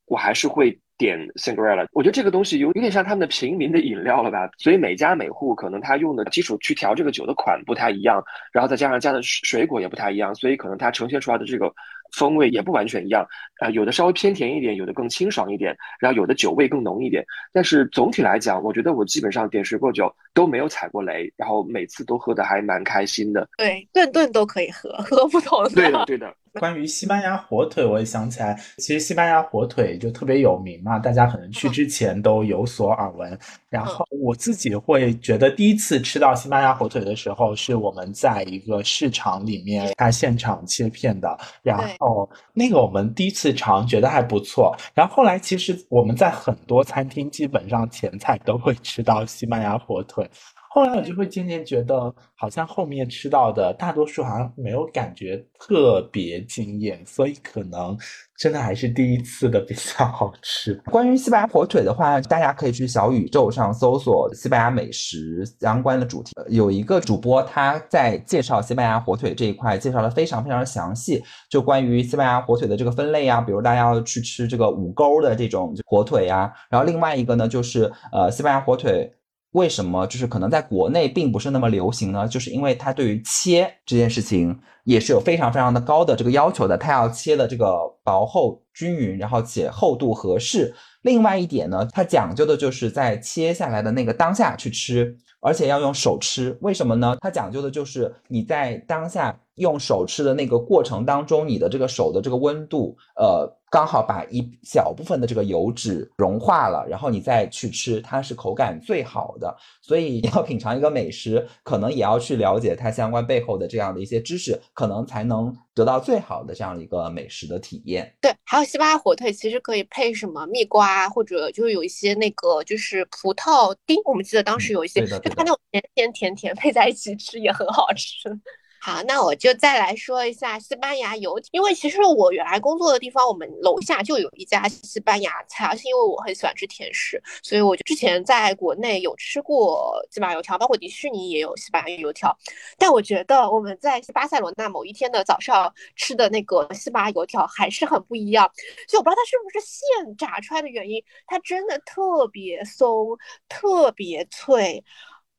我还是会点 Singlera。我觉得这个东西有有点像他们的平民的饮料了吧。所以每家每户可能他用的基础去调这个酒的款不太一样，然后再加上加的水果也不太一样，所以可能它呈现出来的这个。风味也不完全一样，啊，有的稍微偏甜一点，有的更清爽一点，然后有的酒味更浓一点。但是总体来讲，我觉得我基本上点水果酒都没有踩过雷，然后每次都喝的还蛮开心的。对，顿顿都可以喝，喝不同的。对的，对的。关于西班牙火腿，我也想起来，其实西班牙火腿就特别有名嘛，大家可能去之前都有所耳闻。然后我自己会觉得，第一次吃到西班牙火腿的时候，是我们在一个市场里面，它现场切片的。然哦那个我们第一次尝，觉得还不错。然后后来其实我们在很多餐厅，基本上前菜都会吃到西班牙火腿。后来我就会渐渐觉得，好像后面吃到的大多数好像没有感觉特别惊艳，所以可能真的还是第一次的比较 好吃。关于西班牙火腿的话，大家可以去小宇宙上搜索西班牙美食相关的主题，有一个主播他在介绍西班牙火腿这一块，介绍的非常非常详细，就关于西班牙火腿的这个分类啊，比如大家要去吃这个五沟的这种火腿呀，然后另外一个呢就是呃西班牙火腿。为什么就是可能在国内并不是那么流行呢？就是因为它对于切这件事情也是有非常非常的高的这个要求的，它要切的这个薄厚均匀，然后且厚度合适。另外一点呢，它讲究的就是在切下来的那个当下去吃，而且要用手吃。为什么呢？它讲究的就是你在当下用手吃的那个过程当中，你的这个手的这个温度，呃。刚好把一小部分的这个油脂融化了，然后你再去吃，它是口感最好的。所以要品尝一个美食，可能也要去了解它相关背后的这样的一些知识，可能才能得到最好的这样的一个美食的体验。对，还有西班牙火腿，其实可以配什么蜜瓜，或者就是有一些那个就是葡萄丁，我们记得当时有一些，就它那种甜甜甜甜配在一起吃也很好吃。好，那我就再来说一下西班牙油，因为其实我原来工作的地方，我们楼下就有一家西班牙菜，而且因为我很喜欢吃甜食，所以我就之前在国内有吃过西班牙油条，包括迪士尼也有西班牙油条。但我觉得我们在巴塞罗那某一天的早上吃的那个西班牙油条还是很不一样，就我不知道它是不是现炸出来的原因，它真的特别松，特别脆。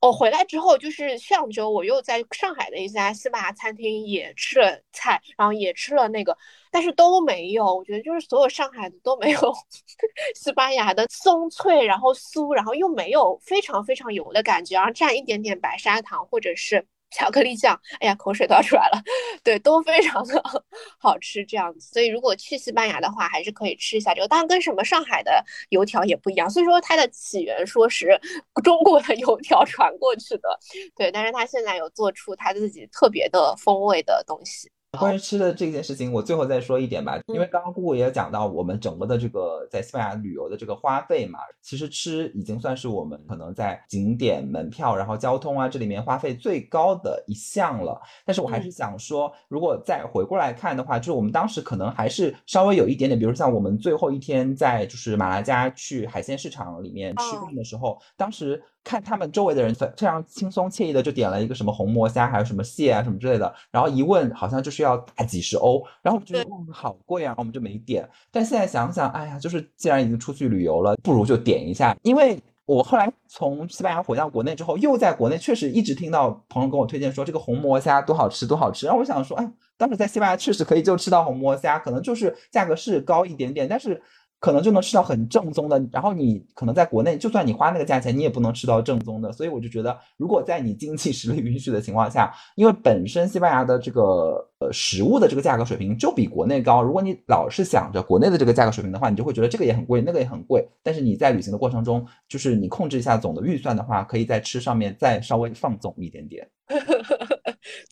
我回来之后，就是上周我又在上海的一家西班牙餐厅也吃了菜，然后也吃了那个，但是都没有，我觉得就是所有上海的都没有 西班牙的松脆，然后酥，然后又没有非常非常油的感觉，然后蘸一点点白砂糖或者是。巧克力酱，哎呀，口水都要出来了。对，都非常的 好吃，这样子。所以如果去西班牙的话，还是可以吃一下这个。当然，跟什么上海的油条也不一样。所以说它的起源说是 中国的油条传过去的，对。但是它现在有做出它自己特别的风味的东西。关于吃的这件事情，我最后再说一点吧，因为刚刚姑姑也讲到我们整个的这个在西班牙旅游的这个花费嘛，其实吃已经算是我们可能在景点门票、然后交通啊这里面花费最高的一项了。但是我还是想说，如果再回过来看的话，就是我们当时可能还是稍微有一点点，比如像我们最后一天在就是马拉加去海鲜市场里面吃饭的时候，当时。看他们周围的人非非常轻松惬意的就点了一个什么红魔虾，还有什么蟹啊什么之类的，然后一问好像就是要大几十欧，然后我觉得嗯好贵啊，我们就没点。但现在想想，哎呀，就是既然已经出去旅游了，不如就点一下。因为我后来从西班牙回到国内之后，又在国内确实一直听到朋友跟我推荐说这个红魔虾多好吃多好吃，然后我想说，哎，当时在西班牙确实可以就吃到红魔虾，可能就是价格是高一点点，但是。可能就能吃到很正宗的，然后你可能在国内，就算你花那个价钱，你也不能吃到正宗的。所以我就觉得，如果在你经济实力允许的情况下，因为本身西班牙的这个呃食物的这个价格水平就比国内高，如果你老是想着国内的这个价格水平的话，你就会觉得这个也很贵，那个也很贵。但是你在旅行的过程中，就是你控制一下总的预算的话，可以在吃上面再稍微放纵一点点。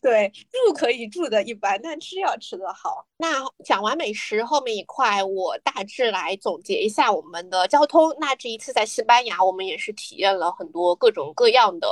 对，住可以住的一般，但吃要吃的好。那讲完美食后面一块，我大致来总结一下我们的交通。那这一次在西班牙，我们也是体验了很多各种各样的。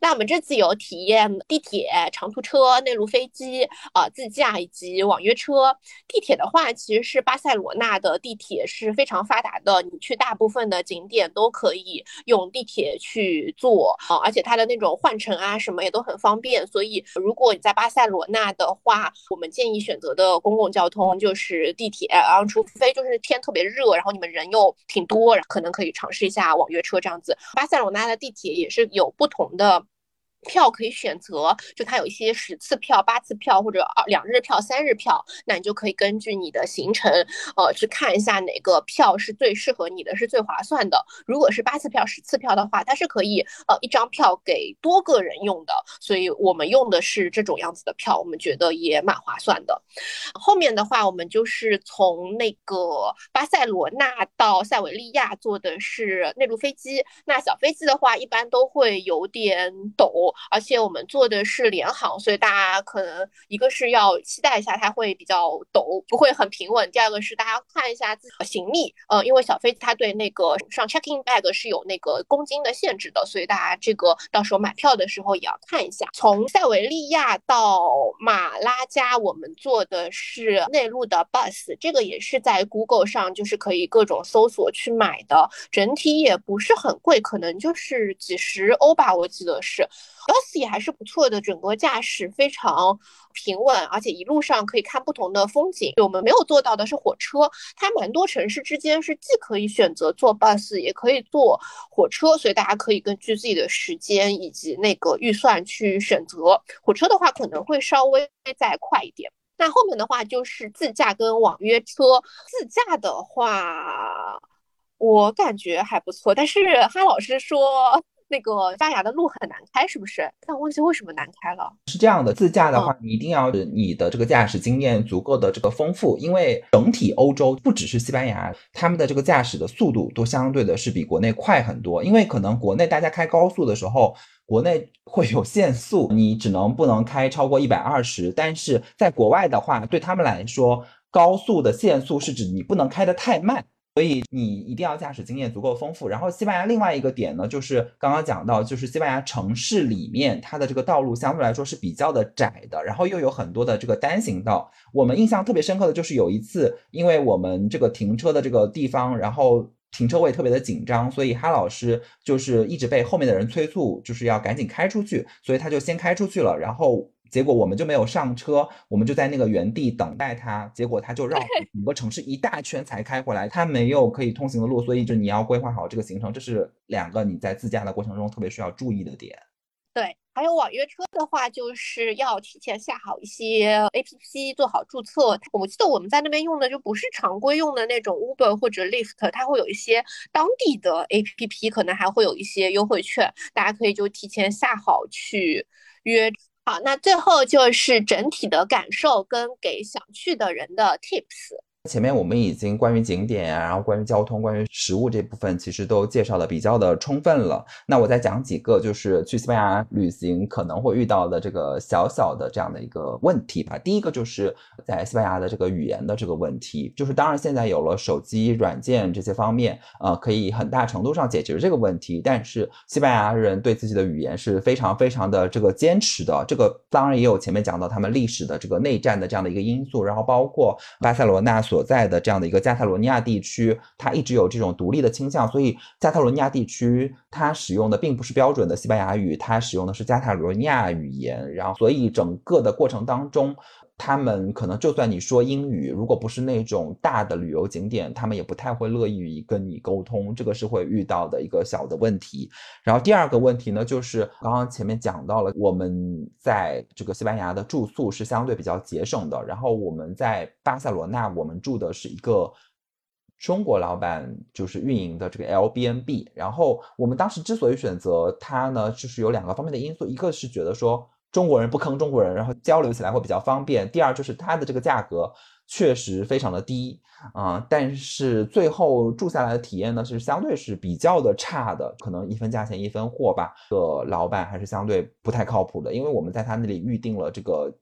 那我们这次有体验地铁、长途车、内陆飞机、啊自驾以及网约车。地铁的话，其实是巴塞罗那的地铁是非常发达的，你去大部分的景点都可以用地铁去坐啊，而且它的那种换乘啊什么也都很。方便，所以如果你在巴塞罗那的话，我们建议选择的公共交通就是地铁，然后除非就是天特别热，然后你们人又挺多，可能可以尝试一下网约车这样子。巴塞罗那的地铁也是有不同的。票可以选择，就它有一些十次票、八次票或者二两日票、三日票，那你就可以根据你的行程，呃，去看一下哪个票是最适合你的，是最划算的。如果是八次票、十次票的话，它是可以呃一张票给多个人用的，所以我们用的是这种样子的票，我们觉得也蛮划算的。后面的话，我们就是从那个巴塞罗那到塞维利亚坐的是内陆飞机，那小飞机的话一般都会有点陡。而且我们坐的是联航，所以大家可能一个是要期待一下它会比较陡，不会很平稳；第二个是大家看一下自己的行李，呃，因为小飞机它对那个上 checking bag 是有那个公斤的限制的，所以大家这个到时候买票的时候也要看一下。从塞维利亚到马拉加，我们坐的是内陆的 bus，这个也是在 Google 上就是可以各种搜索去买的，整体也不是很贵，可能就是几十欧吧，我记得是。Bus 也还是不错的，整个驾驶非常平稳，而且一路上可以看不同的风景。我们没有做到的是火车，它蛮多城市之间是既可以选择坐 bus，也可以坐火车，所以大家可以根据自己的时间以及那个预算去选择。火车的话可能会稍微再快一点。那后面的话就是自驾跟网约车。自驾的话，我感觉还不错，但是哈老师说。那个西班牙的路很难开，是不是？但我忘记为什么难开了。是这样的，自驾的话，你一定要你的这个驾驶经验足够的这个丰富，因为整体欧洲不只是西班牙，他们的这个驾驶的速度都相对的是比国内快很多。因为可能国内大家开高速的时候，国内会有限速，你只能不能开超过一百二十，但是在国外的话，对他们来说，高速的限速是指你不能开得太慢。所以你一定要驾驶经验足够丰富。然后西班牙另外一个点呢，就是刚刚讲到，就是西班牙城市里面它的这个道路相对来说是比较的窄的，然后又有很多的这个单行道。我们印象特别深刻的就是有一次，因为我们这个停车的这个地方，然后停车位特别的紧张，所以哈老师就是一直被后面的人催促，就是要赶紧开出去，所以他就先开出去了，然后。结果我们就没有上车，我们就在那个原地等待他。结果他就绕 整个城市一大圈才开回来，他没有可以通行的路，所以就你要规划好这个行程，这是两个你在自驾的过程中特别需要注意的点。对，还有网约车的话，就是要提前下好一些 APP，做好注册。我记得我们在那边用的就不是常规用的那种 Uber 或者 Lyft，它会有一些当地的 APP，可能还会有一些优惠券，大家可以就提前下好去约。好，那最后就是整体的感受跟给想去的人的 tips。前面我们已经关于景点啊，然后关于交通、关于食物这部分，其实都介绍的比较的充分了。那我再讲几个，就是去西班牙旅行可能会遇到的这个小小的这样的一个问题吧。第一个就是在西班牙的这个语言的这个问题，就是当然现在有了手机软件这些方面，呃，可以很大程度上解决这个问题。但是西班牙人对自己的语言是非常非常的这个坚持的。这个当然也有前面讲到他们历史的这个内战的这样的一个因素，然后包括巴塞罗那。所在的这样的一个加泰罗尼亚地区，它一直有这种独立的倾向，所以加泰罗尼亚地区它使用的并不是标准的西班牙语，它使用的是加泰罗尼亚语言。然后，所以整个的过程当中。他们可能就算你说英语，如果不是那种大的旅游景点，他们也不太会乐意跟你沟通，这个是会遇到的一个小的问题。然后第二个问题呢，就是刚刚前面讲到了，我们在这个西班牙的住宿是相对比较节省的。然后我们在巴塞罗那，我们住的是一个中国老板就是运营的这个 L B N B。然后我们当时之所以选择它呢，就是有两个方面的因素，一个是觉得说。中国人不坑中国人，然后交流起来会比较方便。第二就是它的这个价格确实非常的低啊，但是最后住下来的体验呢是相对是比较的差的，可能一分价钱一分货吧。个老板还是相对不太靠谱的，因为我们在他那里预定了这个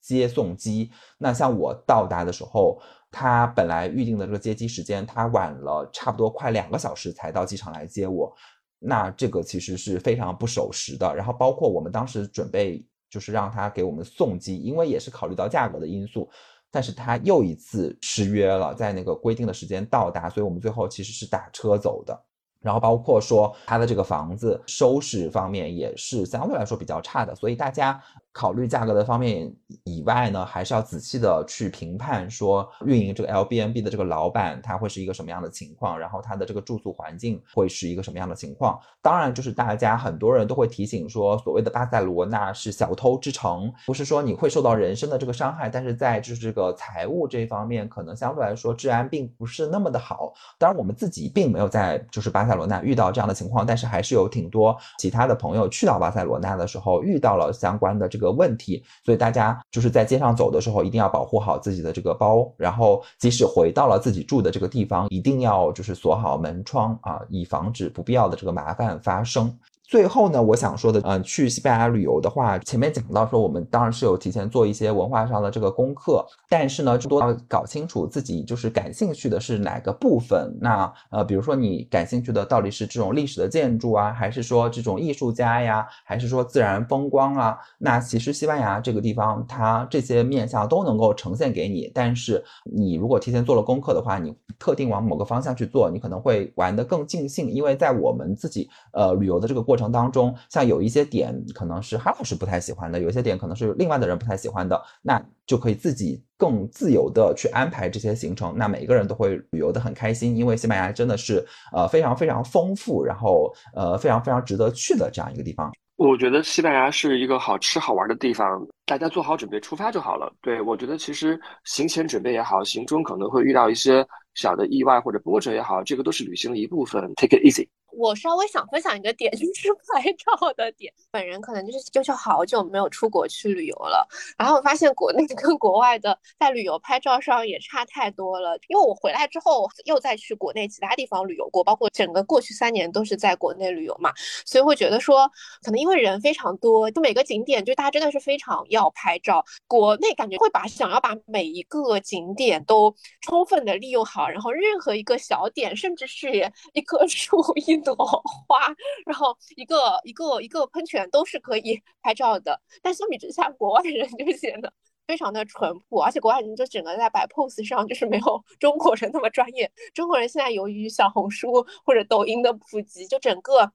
接送机，那像我到达的时候，他本来预定的这个接机时间，他晚了差不多快两个小时才到机场来接我，那这个其实是非常不守时的。然后包括我们当时准备。就是让他给我们送机，因为也是考虑到价格的因素，但是他又一次失约了，在那个规定的时间到达，所以我们最后其实是打车走的。然后包括说他的这个房子收拾方面也是相对来说比较差的，所以大家。考虑价格的方面以外呢，还是要仔细的去评判说运营这个 L B N B 的这个老板他会是一个什么样的情况，然后他的这个住宿环境会是一个什么样的情况。当然，就是大家很多人都会提醒说，所谓的巴塞罗那是小偷之城，不是说你会受到人身的这个伤害，但是在就是这个财务这方面，可能相对来说治安并不是那么的好。当然，我们自己并没有在就是巴塞罗那遇到这样的情况，但是还是有挺多其他的朋友去到巴塞罗那的时候遇到了相关的这。个问题，所以大家就是在街上走的时候，一定要保护好自己的这个包，然后即使回到了自己住的这个地方，一定要就是锁好门窗啊，以防止不必要的这个麻烦发生。最后呢，我想说的，嗯，去西班牙旅游的话，前面讲到说，我们当然是有提前做一些文化上的这个功课，但是呢，多要搞清楚自己就是感兴趣的是哪个部分。那呃，比如说你感兴趣的到底是这种历史的建筑啊，还是说这种艺术家呀，还是说自然风光啊？那其实西班牙这个地方，它这些面向都能够呈现给你。但是你如果提前做了功课的话，你特定往某个方向去做，你可能会玩得更尽兴，因为在我们自己呃旅游的这个过程。程当中，像有一些点可能是哈老师不太喜欢的，有一些点可能是另外的人不太喜欢的，那就可以自己更自由的去安排这些行程。那每一个人都会旅游的很开心，因为西班牙真的是呃非常非常丰富，然后呃非常非常值得去的这样一个地方。我觉得西班牙是一个好吃好玩的地方，大家做好准备出发就好了。对我觉得其实行前准备也好，行中可能会遇到一些小的意外或者波折也好，这个都是旅行的一部分，take it easy。我稍微想分享一个点，就是拍照的点。本人可能就是就是好久没有出国去旅游了，然后我发现国内 跟国外的在旅游拍照上也差太多了。因为我回来之后又再去国内其他地方旅游过，包括整个过去三年都是在国内旅游嘛，所以会觉得说，可能因为人非常多，就每个景点就大家真的是非常要拍照。国内感觉会把想要把每一个景点都充分的利用好，然后任何一个小点，甚至是一棵 树一。朵花，然后一个一个一个喷泉都是可以 拍照的，但相比之下，国外人就显得非常的淳朴，而且国外人就整个在摆 pose 上就是没有 中国人那么专业。中国人现在由于小红书或者抖音的普及，就整个。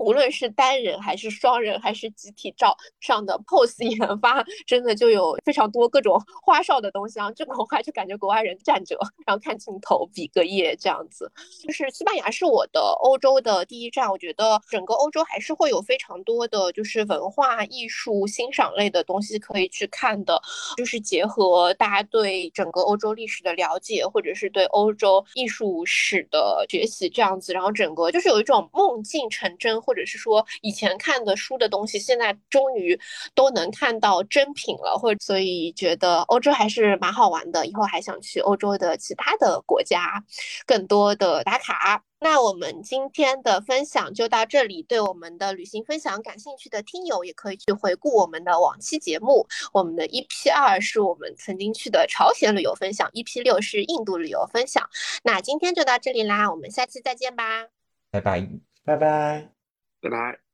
无论是单人还是双人还是集体照上的 pose 研发，真的就有非常多各种花哨的东西啊！这个话就感觉国外人站着，然后看镜头比个耶这样子。就是西班牙是我的欧洲的第一站，我觉得整个欧洲还是会有非常多的就是文化艺术欣赏类的东西可以去看的。就是结合大家对整个欧洲历史的了解，或者是对欧洲艺术史的学习这样子，然后整个就是有一种梦境成真。或者是说以前看的书的东西，现在终于都能看到真品了，或者所以觉得欧洲还是蛮好玩的，以后还想去欧洲的其他的国家，更多的打卡。那我们今天的分享就到这里，对我们的旅行分享感兴趣的听友也可以去回顾我们的往期节目。我们的 EP 二是我们曾经去的朝鲜旅游分享，EP 六是印度旅游分享。那今天就到这里啦，我们下期再见吧，拜拜，拜拜。拜拜。